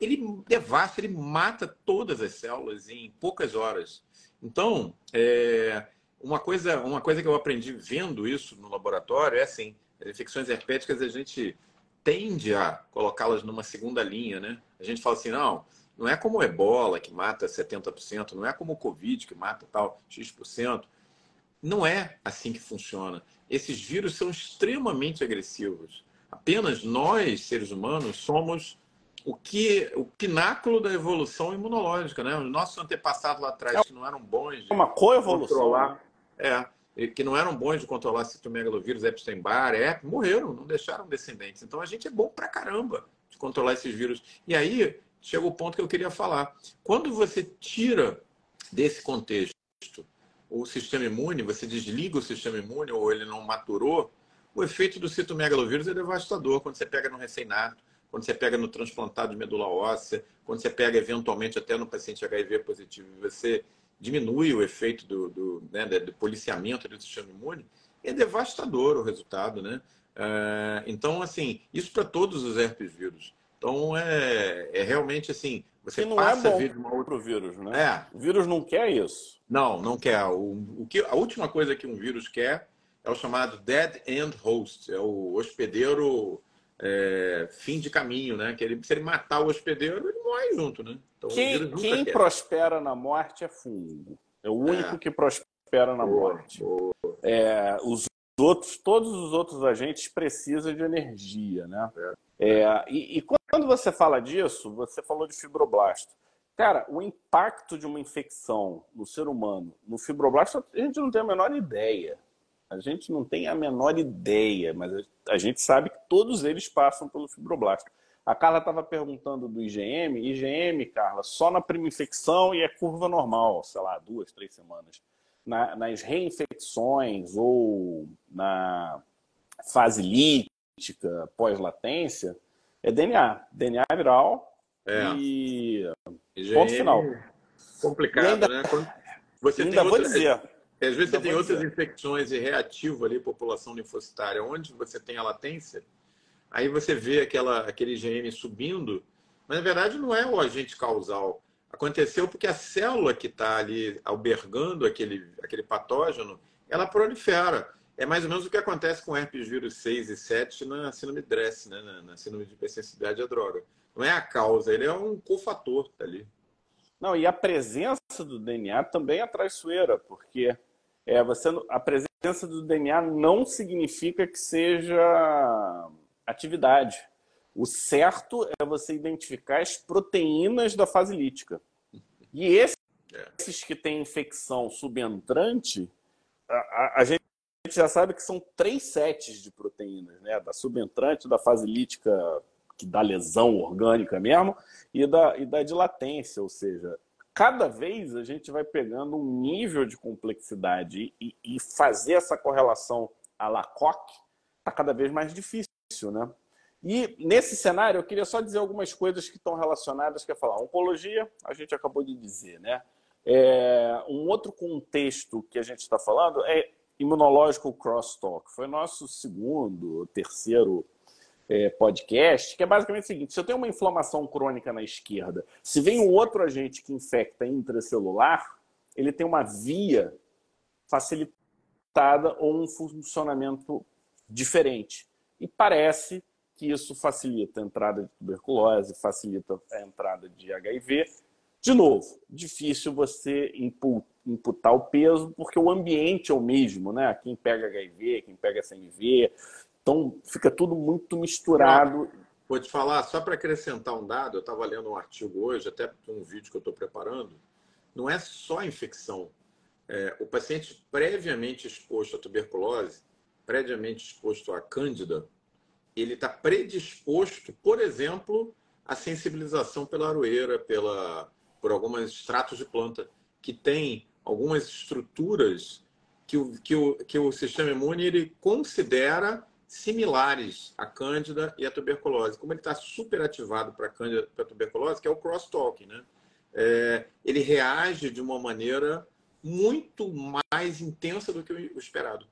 ele devasta, ele mata todas as células em poucas horas. Então, é, uma, coisa, uma coisa que eu aprendi vendo isso no laboratório é assim: as infecções herpéticas a gente tende a colocá-las numa segunda linha, né? A gente fala assim, não, não é como o ebola que mata 70%, não é como o Covid que mata tal X%. Não é assim que funciona. Esses vírus são extremamente agressivos. Apenas nós, seres humanos, somos o que o pináculo da evolução imunológica, né? Os nossos antepassados lá atrás que não eram bons de uma coevolução, né? é, que não eram bons de controlar citomegalovírus, Epstein-Barr, é, morreram, não deixaram descendentes. Então a gente é bom pra caramba de controlar esses vírus. E aí chega o ponto que eu queria falar. Quando você tira desse contexto o sistema imune, você desliga o sistema imune ou ele não maturou, o efeito do citomegalovírus é devastador quando você pega no recém-nato quando você pega no transplantado de medula óssea, quando você pega eventualmente até no paciente HIV positivo, você diminui o efeito do, do, né, do policiamento do sistema imune, é devastador o resultado, né? É, então, assim, isso para todos os herpes vírus. Então, é, é realmente assim, você não passa é bom a vir uma outra vírus, né? É. O vírus não quer isso. Não, não quer. O, o que, a última coisa que um vírus quer é o chamado dead end host, é o hospedeiro é, fim de caminho, né? Que ele, se ele matar o hospedeiro, ele morre junto, né? Então, quem, quem prospera na morte é fungo. É o único é. que prospera na boa, morte. Boa. É, os outros, todos os outros agentes precisam de energia, né? É. é. E, e quando você fala disso, você falou de fibroblasto. Cara, o impacto de uma infecção no ser humano, no fibroblasto, a gente não tem a menor ideia. A gente não tem a menor ideia, mas a gente sabe que todos eles passam pelo fibroblasto. A Carla estava perguntando do IgM. IgM, Carla, só na prima infecção e é curva normal, sei lá, duas, três semanas. Na, nas reinfecções ou na fase lítica, pós-latência, É DNA. DNA viral é. e. IgM, ponto final. Complicado, ainda, né? Quando você ainda tem vou dizer. É, às vezes você tem outras infecções e reativo ali, população linfocitária, onde você tem a latência, aí você vê aquela, aquele IgM subindo, mas na verdade não é o agente causal. Aconteceu porque a célula que está ali albergando aquele, aquele patógeno, ela prolifera. É mais ou menos o que acontece com herpes vírus 6 e 7 na síndrome DRESS, né? na, na síndrome de hipersensibilidade à droga. Não é a causa, ele é um cofator tá ali. Não, e a presença do DNA também é traiçoeira, porque é, você, a presença do DNA não significa que seja atividade. O certo é você identificar as proteínas da fase lítica. E esses, esses que têm infecção subentrante, a, a, a, gente já sabe que são três sets de proteínas, né? Da subentrante, da fase lítica, que dá lesão orgânica mesmo, e da, e da de latência, ou seja, cada vez a gente vai pegando um nível de complexidade e, e fazer essa correlação à Lacoque está cada vez mais difícil, né? E nesse cenário eu queria só dizer algumas coisas que estão relacionadas, que é falar oncologia, a gente acabou de dizer, né? É, um outro contexto que a gente está falando é imunológico crosstalk. Foi nosso segundo, terceiro é, podcast, que é basicamente o seguinte: se eu tenho uma inflamação crônica na esquerda, se vem um outro agente que infecta intracelular, ele tem uma via facilitada ou um funcionamento diferente. E parece que isso facilita a entrada de tuberculose, facilita a entrada de HIV. De novo, difícil você imputar o peso, porque o ambiente é o mesmo, né? Quem pega HIV, quem pega SMV, então fica tudo muito misturado. Vou te falar, só para acrescentar um dado, eu estava lendo um artigo hoje, até um vídeo que eu estou preparando, não é só infecção. É, o paciente previamente exposto à tuberculose, previamente exposto à cândida, ele está predisposto, por exemplo, à sensibilização pela aroeira, pela, por alguns extratos de planta, que tem algumas estruturas que o, que o, que o sistema imune ele considera similares à cândida e à tuberculose. Como ele está super ativado para cândida para tuberculose, que é o crosstalk, né? É, ele reage de uma maneira muito mais intensa do que o esperado.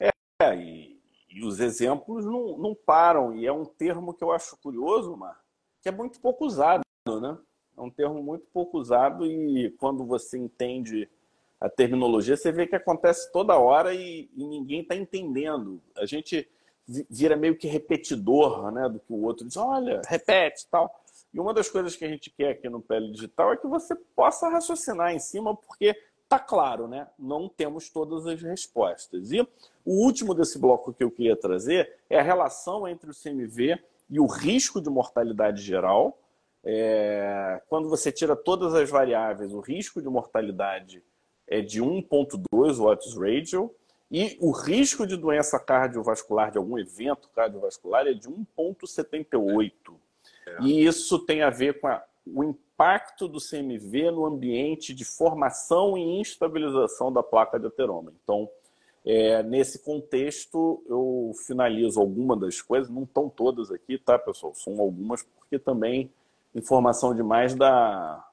É, e, e os exemplos não, não param. E é um termo que eu acho curioso, Mar, que é muito pouco usado, né? É um termo muito pouco usado e quando você entende a terminologia, você vê que acontece toda hora e, e ninguém está entendendo. A gente vira meio que repetidor né, do que o outro diz, olha, repete tal. E uma das coisas que a gente quer aqui no Pele Digital é que você possa raciocinar em cima, porque tá claro, né? Não temos todas as respostas. E o último desse bloco que eu queria trazer é a relação entre o CMV e o risco de mortalidade geral. É... quando você tira todas as variáveis, o risco de mortalidade é de 1,2 watts radio e o risco de doença cardiovascular, de algum evento cardiovascular, é de 1,78. É. E isso tem a ver com a, o impacto do CMV no ambiente de formação e instabilização da placa de ateroma. Então, é, nesse contexto, eu finalizo algumas das coisas, não estão todas aqui, tá, pessoal? São algumas, porque também informação demais dá,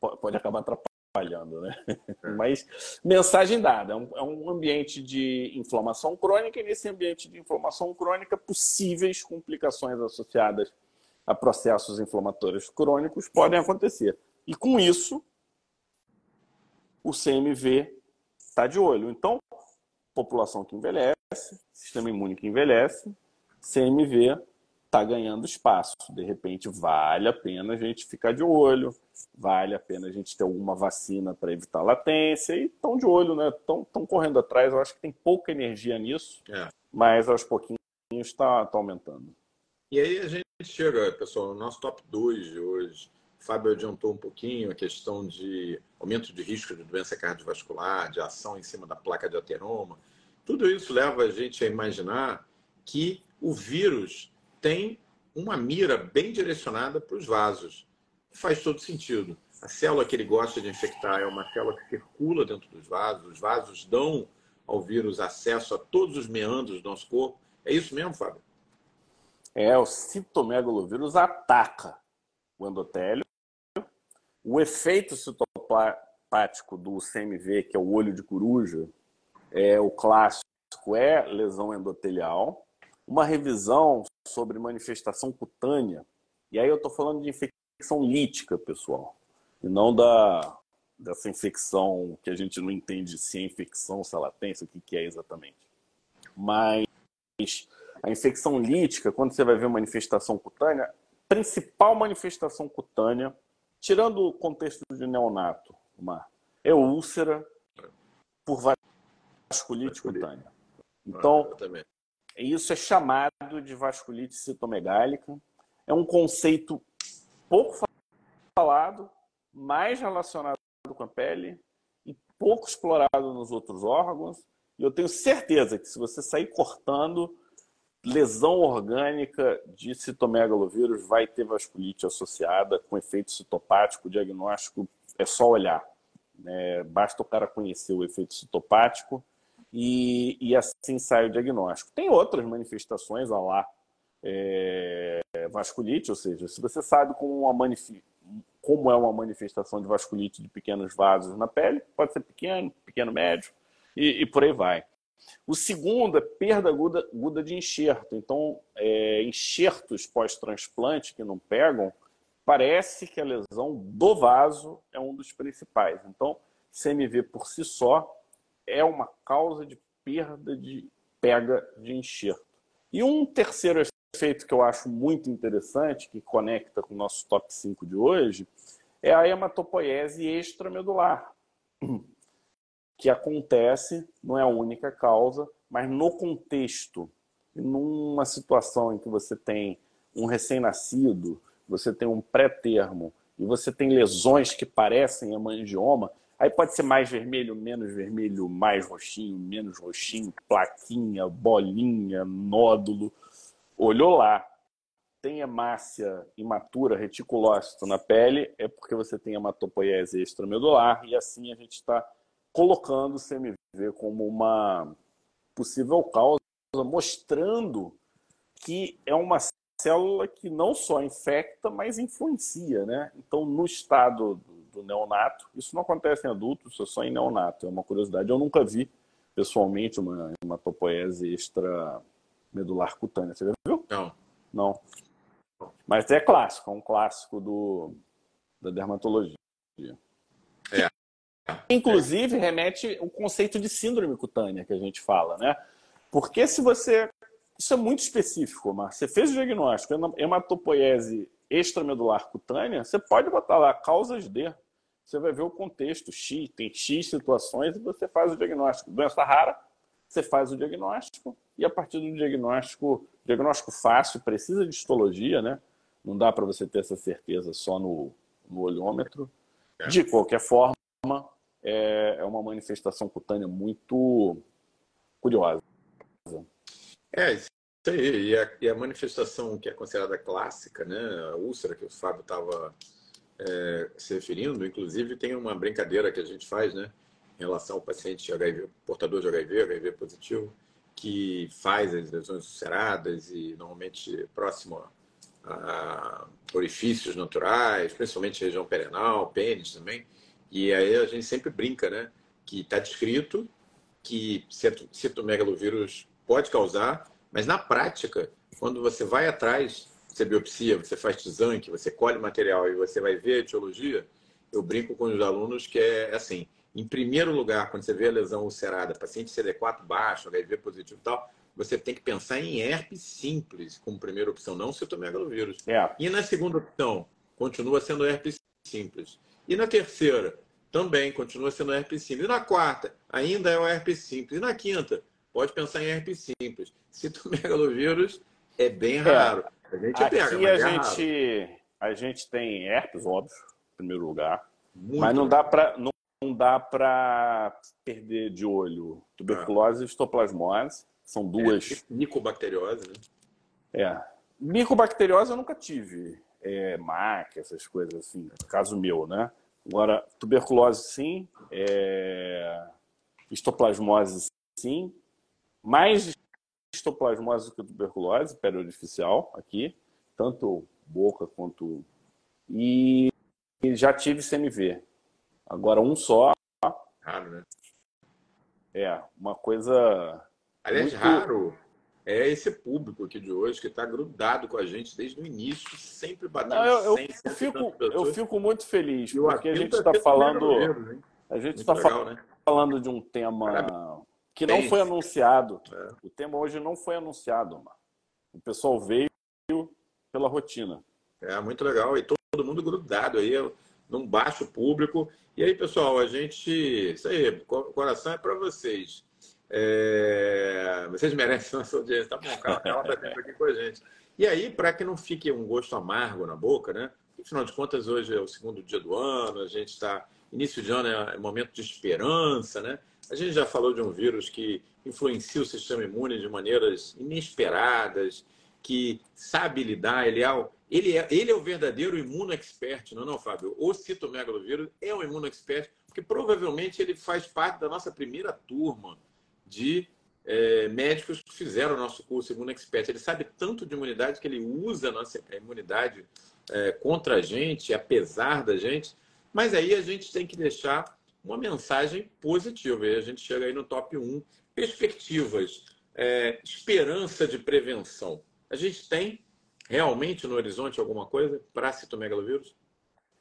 pode acabar atrapalhando falhando, né? É. Mas mensagem dada, é um, é um, ambiente de inflamação crônica e nesse ambiente de inflamação crônica possíveis complicações associadas a processos inflamatórios crônicos podem acontecer. E com isso, o CMV está de olho. Então, população que envelhece, sistema imune que envelhece, CMV está ganhando espaço. De repente, vale a pena a gente ficar de olho, vale a pena a gente ter alguma vacina para evitar latência e estão de olho, né? Estão correndo atrás. Eu acho que tem pouca energia nisso, é. mas aos pouquinhos está tá aumentando. E aí a gente chega, pessoal, no nosso top 2 de hoje. O Fábio adiantou um pouquinho a questão de aumento de risco de doença cardiovascular, de ação em cima da placa de ateroma. Tudo isso leva a gente a imaginar que o vírus tem uma mira bem direcionada para os vasos. Faz todo sentido. A célula que ele gosta de infectar é uma célula que circula dentro dos vasos. Os vasos dão ao vírus acesso a todos os meandros do nosso corpo. É isso mesmo, Fábio? É, o citomegalovírus ataca o endotélio. O efeito citoplático do CMV, que é o olho de coruja, é o clássico é lesão endotelial. Uma revisão sobre manifestação cutânea. E aí eu estou falando de infecção lítica, pessoal, e não da dessa infecção que a gente não entende se é infecção, se ela tem, se o que, que é exatamente. Mas a infecção lítica, quando você vai ver manifestação cutânea, principal manifestação cutânea, tirando o contexto de neonato, é úlcera por vasculite cutânea. Então, ah, isso é chamado de vasculite citomegálica. É um conceito pouco falado, mais relacionado com a pele e pouco explorado nos outros órgãos. E eu tenho certeza que se você sair cortando, lesão orgânica de citomegalovírus vai ter vasculite associada com efeito citopático. O diagnóstico é só olhar. Né? Basta o cara conhecer o efeito citopático e, e assim sai o diagnóstico. Tem outras manifestações, lá, é, vasculite, ou seja, se você sabe como, manif como é uma manifestação de vasculite de pequenos vasos na pele, pode ser pequeno, pequeno, médio, e, e por aí vai. O segundo é perda aguda, aguda de enxerto. Então, é, enxertos pós-transplante que não pegam, parece que a lesão do vaso é um dos principais. Então, CMV por si só é uma causa de perda de pega de enxerto. E um terceiro efeito que eu acho muito interessante, que conecta com o nosso top 5 de hoje, é a hematopoiese extramedular que acontece, não é a única causa, mas no contexto, numa situação em que você tem um recém-nascido, você tem um pré-termo e você tem lesões que parecem hemangioma, aí pode ser mais vermelho, menos vermelho, mais roxinho, menos roxinho, plaquinha, bolinha, nódulo. Olhou lá, tem hemácia imatura, reticulócito na pele, é porque você tem hematopoiese extramedular e assim a gente está colocando o CMV como uma possível causa, mostrando que é uma célula que não só infecta, mas influencia, né? Então, no estado do, neonato, isso não acontece em adultos, isso é só em neonato, é uma curiosidade. Eu nunca vi, pessoalmente, uma hematopoese extramedular cutânea. Você já? Não. Mas é clássico, é um clássico do, da dermatologia. É. Inclusive, remete o conceito de síndrome cutânea que a gente fala, né? Porque se você. Isso é muito específico, mas você fez o diagnóstico, hematopoiese extramedular cutânea, você pode botar lá causas de. Você vai ver o contexto X, tem X situações e você faz o diagnóstico. Doença rara, você faz o diagnóstico e a partir do diagnóstico, diagnóstico fácil, precisa de histologia, né? Não dá para você ter essa certeza só no, no olhômetro. De qualquer forma, é, é uma manifestação cutânea muito curiosa. É, isso aí. E a, e a manifestação que é considerada clássica, né, a úlcera que o Fábio estava é, se referindo, inclusive tem uma brincadeira que a gente faz, né, em relação ao paciente HIV, portador de HIV, HIV positivo, que faz as lesões ulceradas e normalmente próximo a, orifícios naturais, principalmente região perenal, pênis também. E aí a gente sempre brinca, né? Que está descrito que citomegalovírus pode causar, mas na prática, quando você vai atrás, você biopsia, você faz tizanque, você colhe material e você vai ver a etiologia, eu brinco com os alunos que é assim, em primeiro lugar, quando você vê a lesão ulcerada, paciente CD4 baixo, HIV positivo e tal, você tem que pensar em herpes simples como primeira opção, não citomegalovírus. É. E na segunda opção, continua sendo herpes simples. E na terceira, também continua sendo herpes simples. E na quarta, ainda é o herpes simples. E na quinta, pode pensar em herpes simples. Citomegalovírus é bem é. raro. É. A gente Aqui pega, a, é gente, a gente tem herpes, óbvio, em primeiro lugar. Muito mas não dá para não, dá para perder de olho tuberculose e histoplasmose. São duas. É, micobacteriose, né? É. Micobacteriose eu nunca tive é, MAC, essas coisas assim, caso meu, né? Agora, tuberculose sim, é... histoplasmose sim, mais histoplasmose que tuberculose periodificial aqui, tanto boca quanto. E já tive CMV. Agora um só. Raro, né? É, uma coisa. Aliás, muito... raro é esse público aqui de hoje que está grudado com a gente desde o início, sempre batendo Não, eu, eu, eu fico, eu fico muito feliz, porque a gente está falando. a gente está falando, né? falando de um tema que não foi anunciado. É. O tema hoje não foi anunciado, mano. O pessoal veio pela rotina. É, muito legal. E todo mundo grudado aí, num baixo público. E aí, pessoal, a gente. Isso aí, coração é para vocês. É... Vocês merecem nossa audiência. Tá bom, cara. Ela tá sempre aqui com a gente. E aí, para que não fique um gosto amargo na boca, né? Afinal de contas, hoje é o segundo dia do ano, a gente está. Início de ano é momento de esperança, né? A gente já falou de um vírus que influencia o sistema imune de maneiras inesperadas, que sabe lidar, ele é o, ele é, ele é o verdadeiro imunoexpert, não é não, Fábio? O citomegalovírus é um imunoexpert, porque provavelmente ele faz parte da nossa primeira turma de é, médicos que fizeram o nosso curso Imuno Expert. Ele sabe tanto de imunidade que ele usa a nossa imunidade é, contra a gente, apesar da gente. Mas aí a gente tem que deixar uma mensagem positiva. E a gente chega aí no top 1. Perspectivas, é, esperança de prevenção. A gente tem realmente no horizonte alguma coisa para citomegalovírus?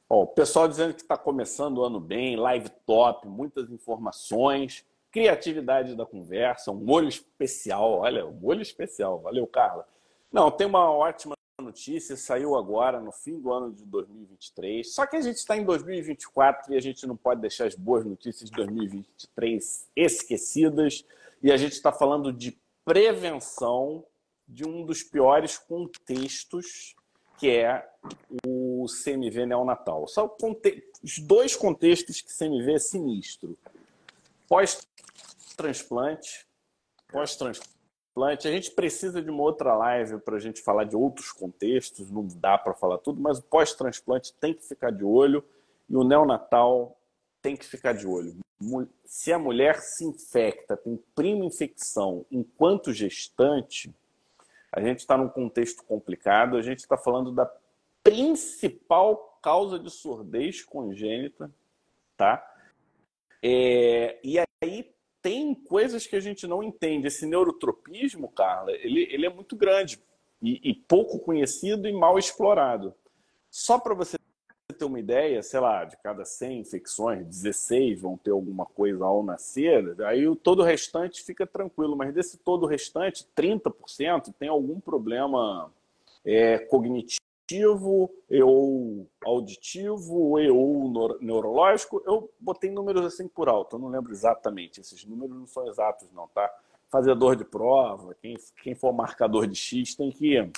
Bom, o pessoal dizendo que está começando o ano bem, live top, muitas informações criatividade da conversa, um molho especial. Olha, um molho especial. Valeu, Carla. Não, tem uma ótima notícia, saiu agora no fim do ano de 2023. Só que a gente está em 2024 e a gente não pode deixar as boas notícias de 2023 esquecidas. E a gente está falando de prevenção de um dos piores contextos, que é o CMV neonatal. São os dois contextos que CMV é sinistro. Pós transplante, pós-transplante. A gente precisa de uma outra live para a gente falar de outros contextos, não dá para falar tudo, mas o pós-transplante tem que ficar de olho e o neonatal tem que ficar de olho. Se a mulher se infecta, tem prima infecção enquanto gestante, a gente está num contexto complicado, a gente está falando da principal causa de surdez congênita, tá? É, e aí tem coisas que a gente não entende. Esse neurotropismo, Carla, ele, ele é muito grande e, e pouco conhecido e mal explorado. Só para você ter uma ideia, sei lá, de cada 100 infecções, 16 vão ter alguma coisa ao nascer, aí todo o restante fica tranquilo, mas desse todo o restante, 30% tem algum problema é, cognitivo cognitivo, ou auditivo, e ou neurológico. Eu botei números assim por alto, eu não lembro exatamente. Esses números não são exatos, não, tá? Fazedor de prova, quem, quem for marcador de X tem que,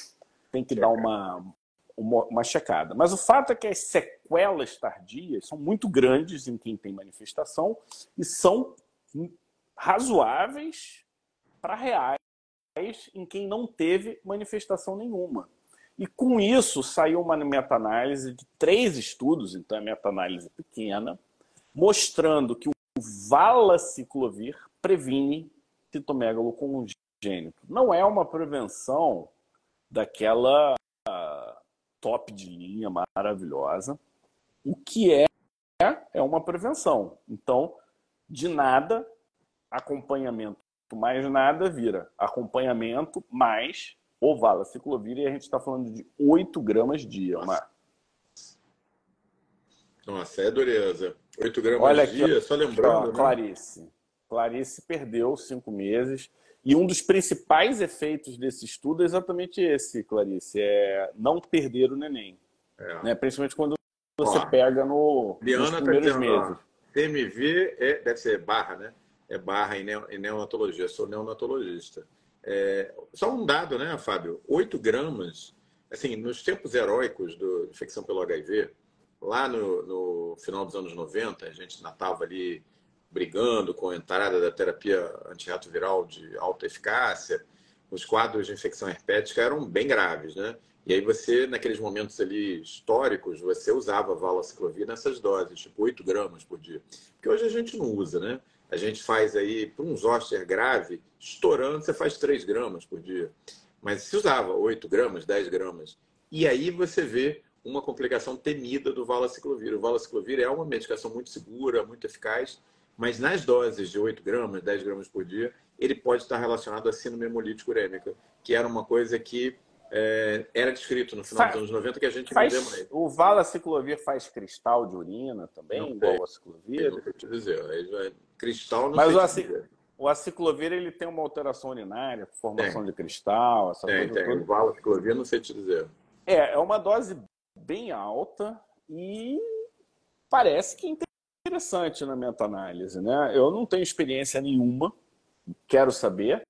tem que dar uma, uma, checada. Mas o fato é que as sequelas tardias são muito grandes em quem tem manifestação e são razoáveis para reais em quem não teve manifestação nenhuma. E com isso saiu uma meta-análise de três estudos, então é meta-análise pequena, mostrando que o valaciclovir previne citomegalo congênito. Não é uma prevenção daquela top de linha maravilhosa. O que é é uma prevenção. Então, de nada, acompanhamento mais nada vira acompanhamento mais ovala ciclovir e a gente está falando de 8 gramas dia, Mar. Nossa, é dureza. 8 gramas Olha aqui, dia, só lembrando. Ó, né? Clarice. Clarice perdeu cinco meses. E um dos principais efeitos desse estudo é exatamente esse, Clarice, é não perder o neném. É. Né? Principalmente quando você ó, pega no, Liana nos tá primeiros tá dizendo, meses. TMV é, deve ser barra, né? É barra em, neonatologia. Sou neonatologista. É, só um dado, né, Fábio? 8 gramas, assim, nos tempos heróicos da infecção pelo HIV, lá no, no final dos anos 90, a gente estava ali brigando com a entrada da terapia antirretroviral de alta eficácia, os quadros de infecção herpética eram bem graves, né? E aí você, naqueles momentos ali históricos, você usava valaciclovir nessas doses, tipo 8 gramas por dia. Porque hoje a gente não usa, né? a gente faz aí, para um zoster grave, estourando, você faz 3 gramas por dia. Mas se usava 8 gramas, 10 gramas. E aí você vê uma complicação temida do valaciclovir. O valaciclovir é uma medicação muito segura, muito eficaz, mas nas doses de 8 gramas, 10 gramas por dia, ele pode estar relacionado à síndrome hemolítica urêmica, que era uma coisa que é, era descrito no final dos anos 90 que a gente faz, não O valaciclovir faz cristal de urina também, não igual o aciclovir? Não te dizer. Cristal não Mas o, acic... o aciclovir ele tem uma alteração urinária, formação tem. de cristal, essa tem, coisa tem. Toda. O valaciclovir não sei te dizer. É, é uma dose bem alta e parece que é interessante na meta-análise. Né? Eu não tenho experiência nenhuma, quero saber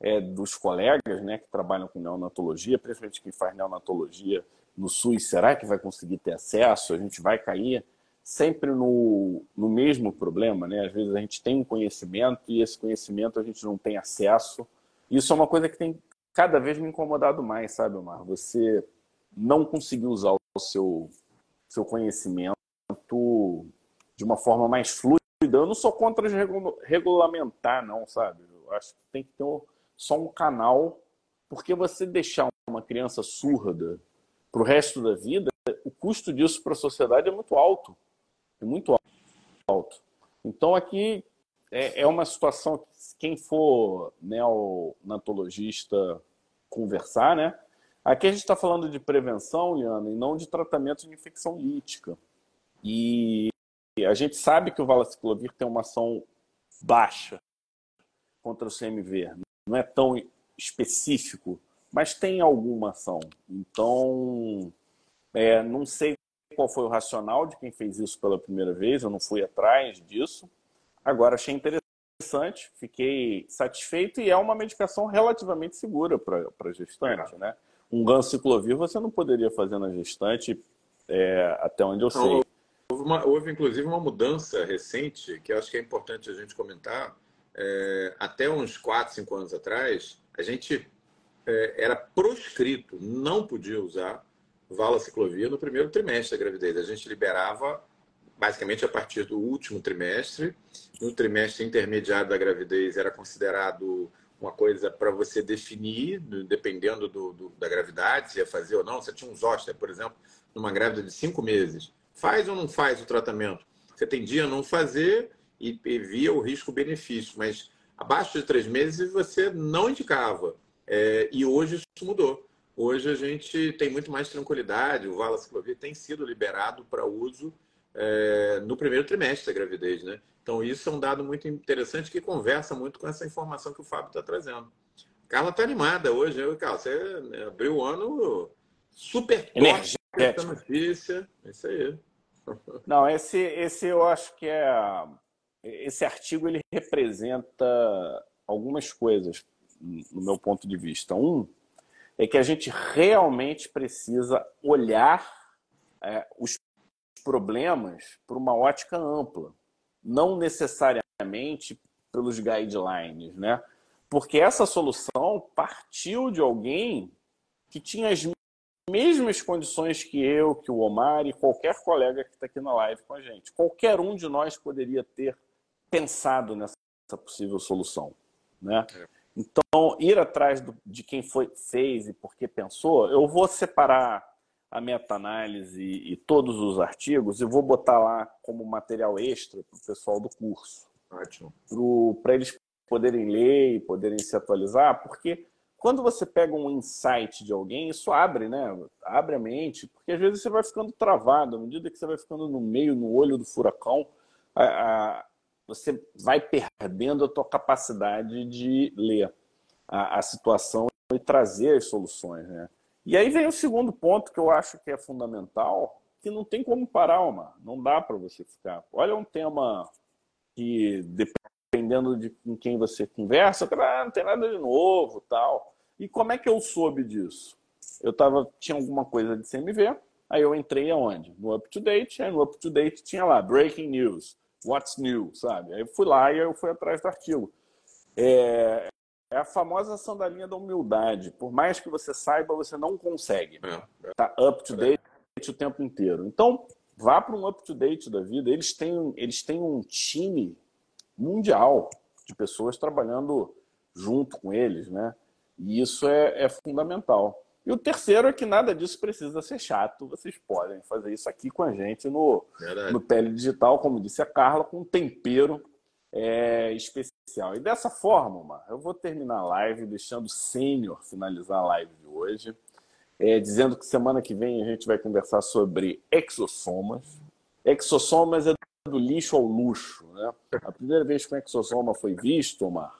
é, dos colegas né, que trabalham com neonatologia, principalmente quem faz neonatologia no SUS, será que vai conseguir ter acesso? A gente vai cair sempre no, no mesmo problema, né? Às vezes a gente tem um conhecimento e esse conhecimento a gente não tem acesso. Isso é uma coisa que tem cada vez me incomodado mais, sabe, Omar? Você não conseguir usar o seu, seu conhecimento de uma forma mais fluida. Eu não sou contra regulamentar, não, sabe? Eu acho que tem que ter só um canal, porque você deixar uma criança surda para o resto da vida, o custo disso para a sociedade é muito alto. É muito alto. Então aqui é, é uma situação que quem for neonatologista conversar, né? Aqui a gente está falando de prevenção, Liana, e não de tratamento de infecção lítica. E a gente sabe que o valaciclovir tem uma ação baixa contra o CMV não é tão específico, mas tem alguma ação. Então, é, não sei qual foi o racional de quem fez isso pela primeira vez, eu não fui atrás disso. Agora, achei interessante, fiquei satisfeito e é uma medicação relativamente segura para gestante. Né? Um ganciclovir você não poderia fazer na gestante, é, até onde eu sei. Houve, uma, houve, inclusive, uma mudança recente que acho que é importante a gente comentar, é, até uns 4, 5 anos atrás, a gente é, era proscrito, não podia usar valaciclovir no primeiro trimestre da gravidez. A gente liberava basicamente a partir do último trimestre. No trimestre intermediário da gravidez era considerado uma coisa para você definir, dependendo do, do, da gravidade, se ia fazer ou não. Você tinha um zoster, por exemplo, numa grávida de cinco meses. Faz ou não faz o tratamento? Você tendia a não fazer e, e via o risco-benefício, mas abaixo de três meses você não indicava. É, e hoje isso mudou. Hoje a gente tem muito mais tranquilidade, o valaciclovir tem sido liberado para uso é, no primeiro trimestre da gravidez, né? Então isso é um dado muito interessante que conversa muito com essa informação que o Fábio está trazendo. Carla está animada hoje, eu, Carla, você né, abriu o ano super forte essa notícia. É isso aí. Não, esse, esse eu acho que é esse artigo ele representa algumas coisas, no meu ponto de vista. Um é que a gente realmente precisa olhar é, os problemas por uma ótica ampla, não necessariamente pelos guidelines, né? Porque essa solução partiu de alguém que tinha as mesmas condições que eu, que o Omar e qualquer colega que está aqui na live com a gente. Qualquer um de nós poderia ter pensado nessa possível solução. Né? É. Então, ir atrás do, de quem foi, fez e por que pensou, eu vou separar a meta-análise e, e todos os artigos e vou botar lá como material extra para o pessoal do curso. Ótimo. Para eles poderem ler e poderem se atualizar, porque quando você pega um insight de alguém, isso abre, né? Abre a mente, porque às vezes você vai ficando travado, à medida que você vai ficando no meio, no olho do furacão, a, a, você vai perdendo a tua capacidade de ler a, a situação e trazer as soluções, né? E aí vem o segundo ponto que eu acho que é fundamental, que não tem como parar, uma, não dá para você ficar. Olha um tema que dependendo de com quem você conversa, ah, não tem nada de novo, tal. E como é que eu soube disso? Eu tava tinha alguma coisa de CMV, aí eu entrei aonde? No Up to Date, aí no Up to Date tinha lá Breaking News what's new, sabe? Aí eu fui lá e eu fui atrás do artigo. É, é a famosa sandalinha da humildade. Por mais que você saiba, você não consegue. É, é. Tá up to date o tempo inteiro. Então, vá para um up to date da vida. Eles têm, eles têm um time mundial de pessoas trabalhando junto com eles, né? E isso é, é fundamental. E o terceiro é que nada disso precisa ser chato. Vocês podem fazer isso aqui com a gente no, no Pele Digital, como disse a Carla, com um tempero é, especial. E dessa forma, Mar, eu vou terminar a live deixando o Sênior finalizar a live de hoje, é, dizendo que semana que vem a gente vai conversar sobre exossomas. Exossomas é do lixo ao luxo. Né? A primeira vez que o exossoma foi visto, Omar,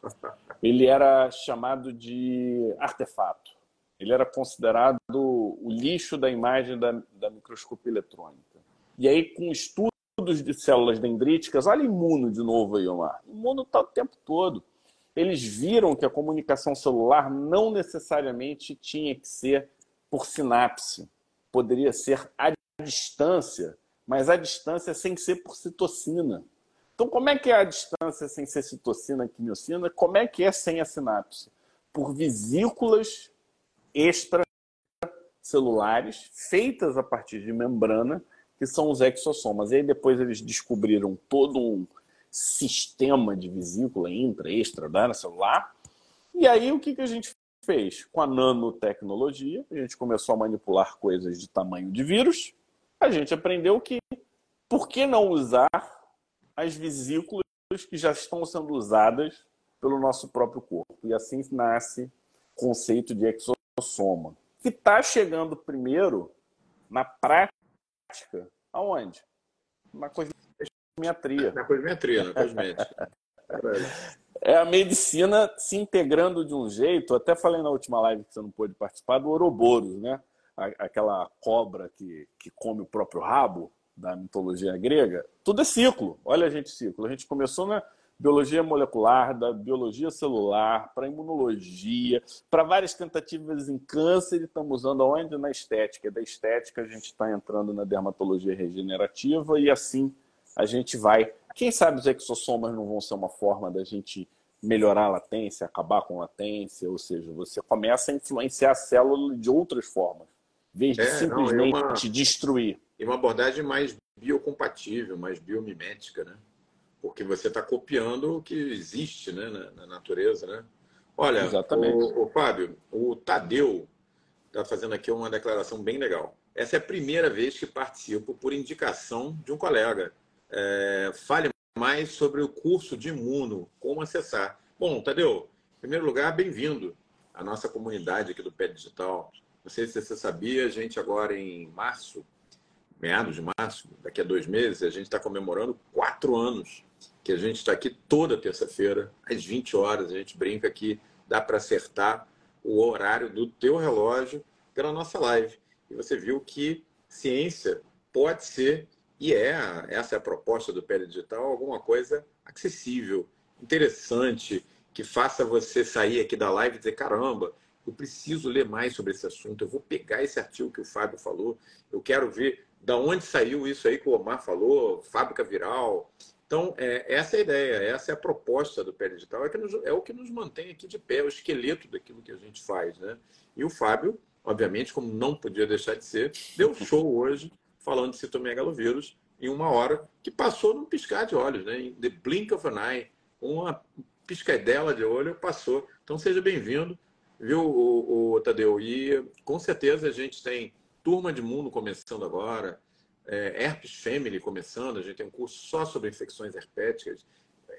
ele era chamado de artefato. Ele era considerado o lixo da imagem da, da microscopia eletrônica. E aí, com estudos de células dendríticas, olha imuno de novo aí, Omar. Imuno está o tempo todo. Eles viram que a comunicação celular não necessariamente tinha que ser por sinapse. Poderia ser à distância, mas à distância sem ser por citocina. Então, como é que é a distância sem ser citocina, quimiocina? Como é que é sem a sinapse? Por vesículas extracelulares feitas a partir de membrana, que são os exossomas. E aí depois eles descobriram todo um sistema de vesícula intra, extra, da celular. E aí o que, que a gente fez? Com a nanotecnologia, a gente começou a manipular coisas de tamanho de vírus. A gente aprendeu que por que não usar as vesículas que já estão sendo usadas pelo nosso próprio corpo? E assim nasce o conceito de exosoma soma, que está chegando primeiro na prática, aonde? Na cosmetria. Na cosmetria, na cosmética. é a medicina se integrando de um jeito. Até falei na última live que você não pôde participar do Ouroboros, né? Aquela cobra que, que come o próprio rabo da mitologia grega. Tudo é ciclo. Olha a gente ciclo. A gente começou na biologia molecular, da biologia celular, para imunologia, para várias tentativas em câncer, e estamos usando aonde? Na estética. Da estética a gente está entrando na dermatologia regenerativa e assim a gente vai. Quem sabe os exossomas não vão ser uma forma da gente melhorar a latência, acabar com a latência, ou seja, você começa a influenciar a célula de outras formas, vez de é, simplesmente não, é uma, destruir. E uma abordagem mais biocompatível, mais biomimética, né? porque você está copiando o que existe né, na, na natureza. Né? Olha, Exatamente. O, o Fábio, o Tadeu está fazendo aqui uma declaração bem legal. Essa é a primeira vez que participo por indicação de um colega. É, fale mais sobre o curso de Imuno, como acessar. Bom, Tadeu, em primeiro lugar, bem-vindo à nossa comunidade aqui do Pé Digital. Não sei se você sabia, a gente agora em março, meados de março, daqui a dois meses, a gente está comemorando quatro anos que a gente está aqui toda terça-feira, às 20 horas. A gente brinca aqui, dá para acertar o horário do teu relógio pela nossa live. E você viu que ciência pode ser, e é, essa é a proposta do Pele Digital, alguma coisa acessível, interessante, que faça você sair aqui da live e dizer, caramba, eu preciso ler mais sobre esse assunto, eu vou pegar esse artigo que o Fábio falou, eu quero ver da onde saiu isso aí que o Omar falou, fábrica viral, então, é, essa é a ideia, essa é a proposta do Pé Digital, é, nos, é o que nos mantém aqui de pé, o esqueleto daquilo que a gente faz. Né? E o Fábio, obviamente, como não podia deixar de ser, deu show hoje falando de citomegalovírus em uma hora, que passou num piscar de olhos, né? the blink of an eye, uma piscadela de olho passou. Então, seja bem-vindo, viu, o, o Tadeu? E com certeza a gente tem turma de mundo começando agora, é, Herpes Family começando, a gente tem um curso só sobre infecções herpéticas.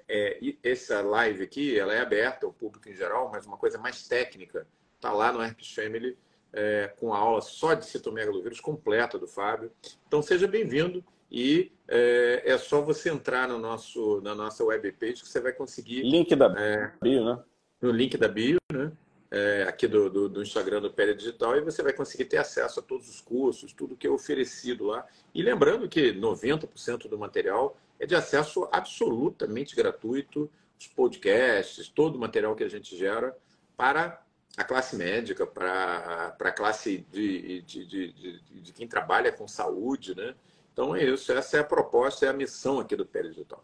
É, essa live aqui ela é aberta ao público em geral, mas uma coisa mais técnica está lá no Herpes Family, é, com a aula só de citomegalovírus completa do Fábio. Então seja bem-vindo e é, é, só você entrar no nosso, na nossa webpage que você vai conseguir. Link da é, bio, né? No link da bio, né? É, aqui do, do, do, Instagram do Pele Digital e você vai conseguir ter acesso a todos os cursos, tudo que é oferecido lá. E lembrando que 90% do material é de acesso absolutamente gratuito, os podcasts, todo o material que a gente gera para a classe médica, para, para a classe de, de, de, de, quem trabalha com saúde, né? Então é isso, essa é a proposta, é a missão aqui do Pele Digital.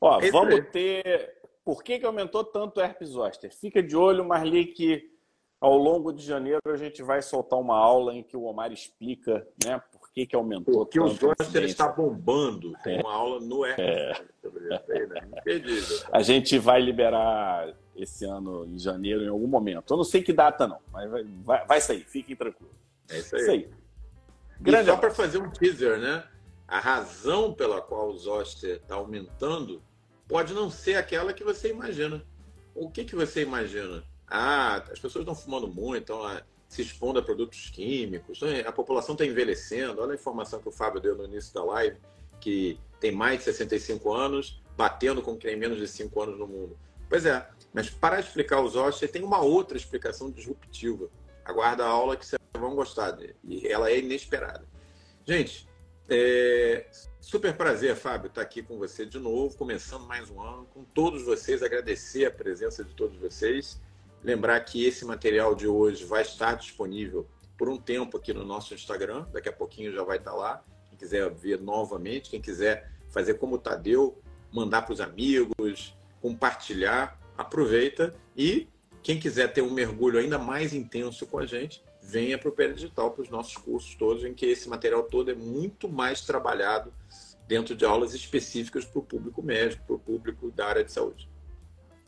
Ó, vamos ter por que, que aumentou tanto o herpes zoster? Fica de olho, Marli, que ao longo de janeiro a gente vai soltar uma aula em que o Omar explica né, por que, que aumentou. Porque o Zoster está bombando. Tem é. uma aula no R é. aí, né? A gente vai liberar esse ano, em janeiro, em algum momento. Eu não sei que data, não, mas vai, vai, vai sair, fiquem tranquilos. É isso aí. Isso aí. Grande e só para fazer um teaser, né? A razão pela qual o Zoster está aumentando pode não ser aquela que você imagina. O que, que você imagina? Ah, as pessoas estão fumando muito, estão se expondo a produtos químicos, né? a população está envelhecendo. Olha a informação que o Fábio deu no início da live, que tem mais de 65 anos, batendo com quem tem menos de 5 anos no mundo. Pois é, mas para explicar os ossos, tem uma outra explicação disruptiva. Aguarda a aula que vocês vão gostar. E ela é inesperada. Gente, é... super prazer, Fábio, estar aqui com você de novo, começando mais um ano, com todos vocês, agradecer a presença de todos vocês. Lembrar que esse material de hoje vai estar disponível por um tempo aqui no nosso Instagram, daqui a pouquinho já vai estar lá. Quem quiser ver novamente, quem quiser fazer como o Tadeu, mandar para os amigos, compartilhar, aproveita e quem quiser ter um mergulho ainda mais intenso com a gente, venha para o Pé Digital, para os nossos cursos todos, em que esse material todo é muito mais trabalhado dentro de aulas específicas para o público médico, para o público da área de saúde.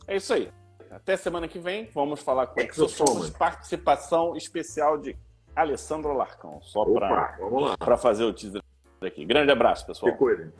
É isso aí. Até semana que vem, vamos falar com Exossomas. Participação especial de Alessandro Larcão, só para fazer o teaser aqui. Grande abraço, pessoal. Se cuidem.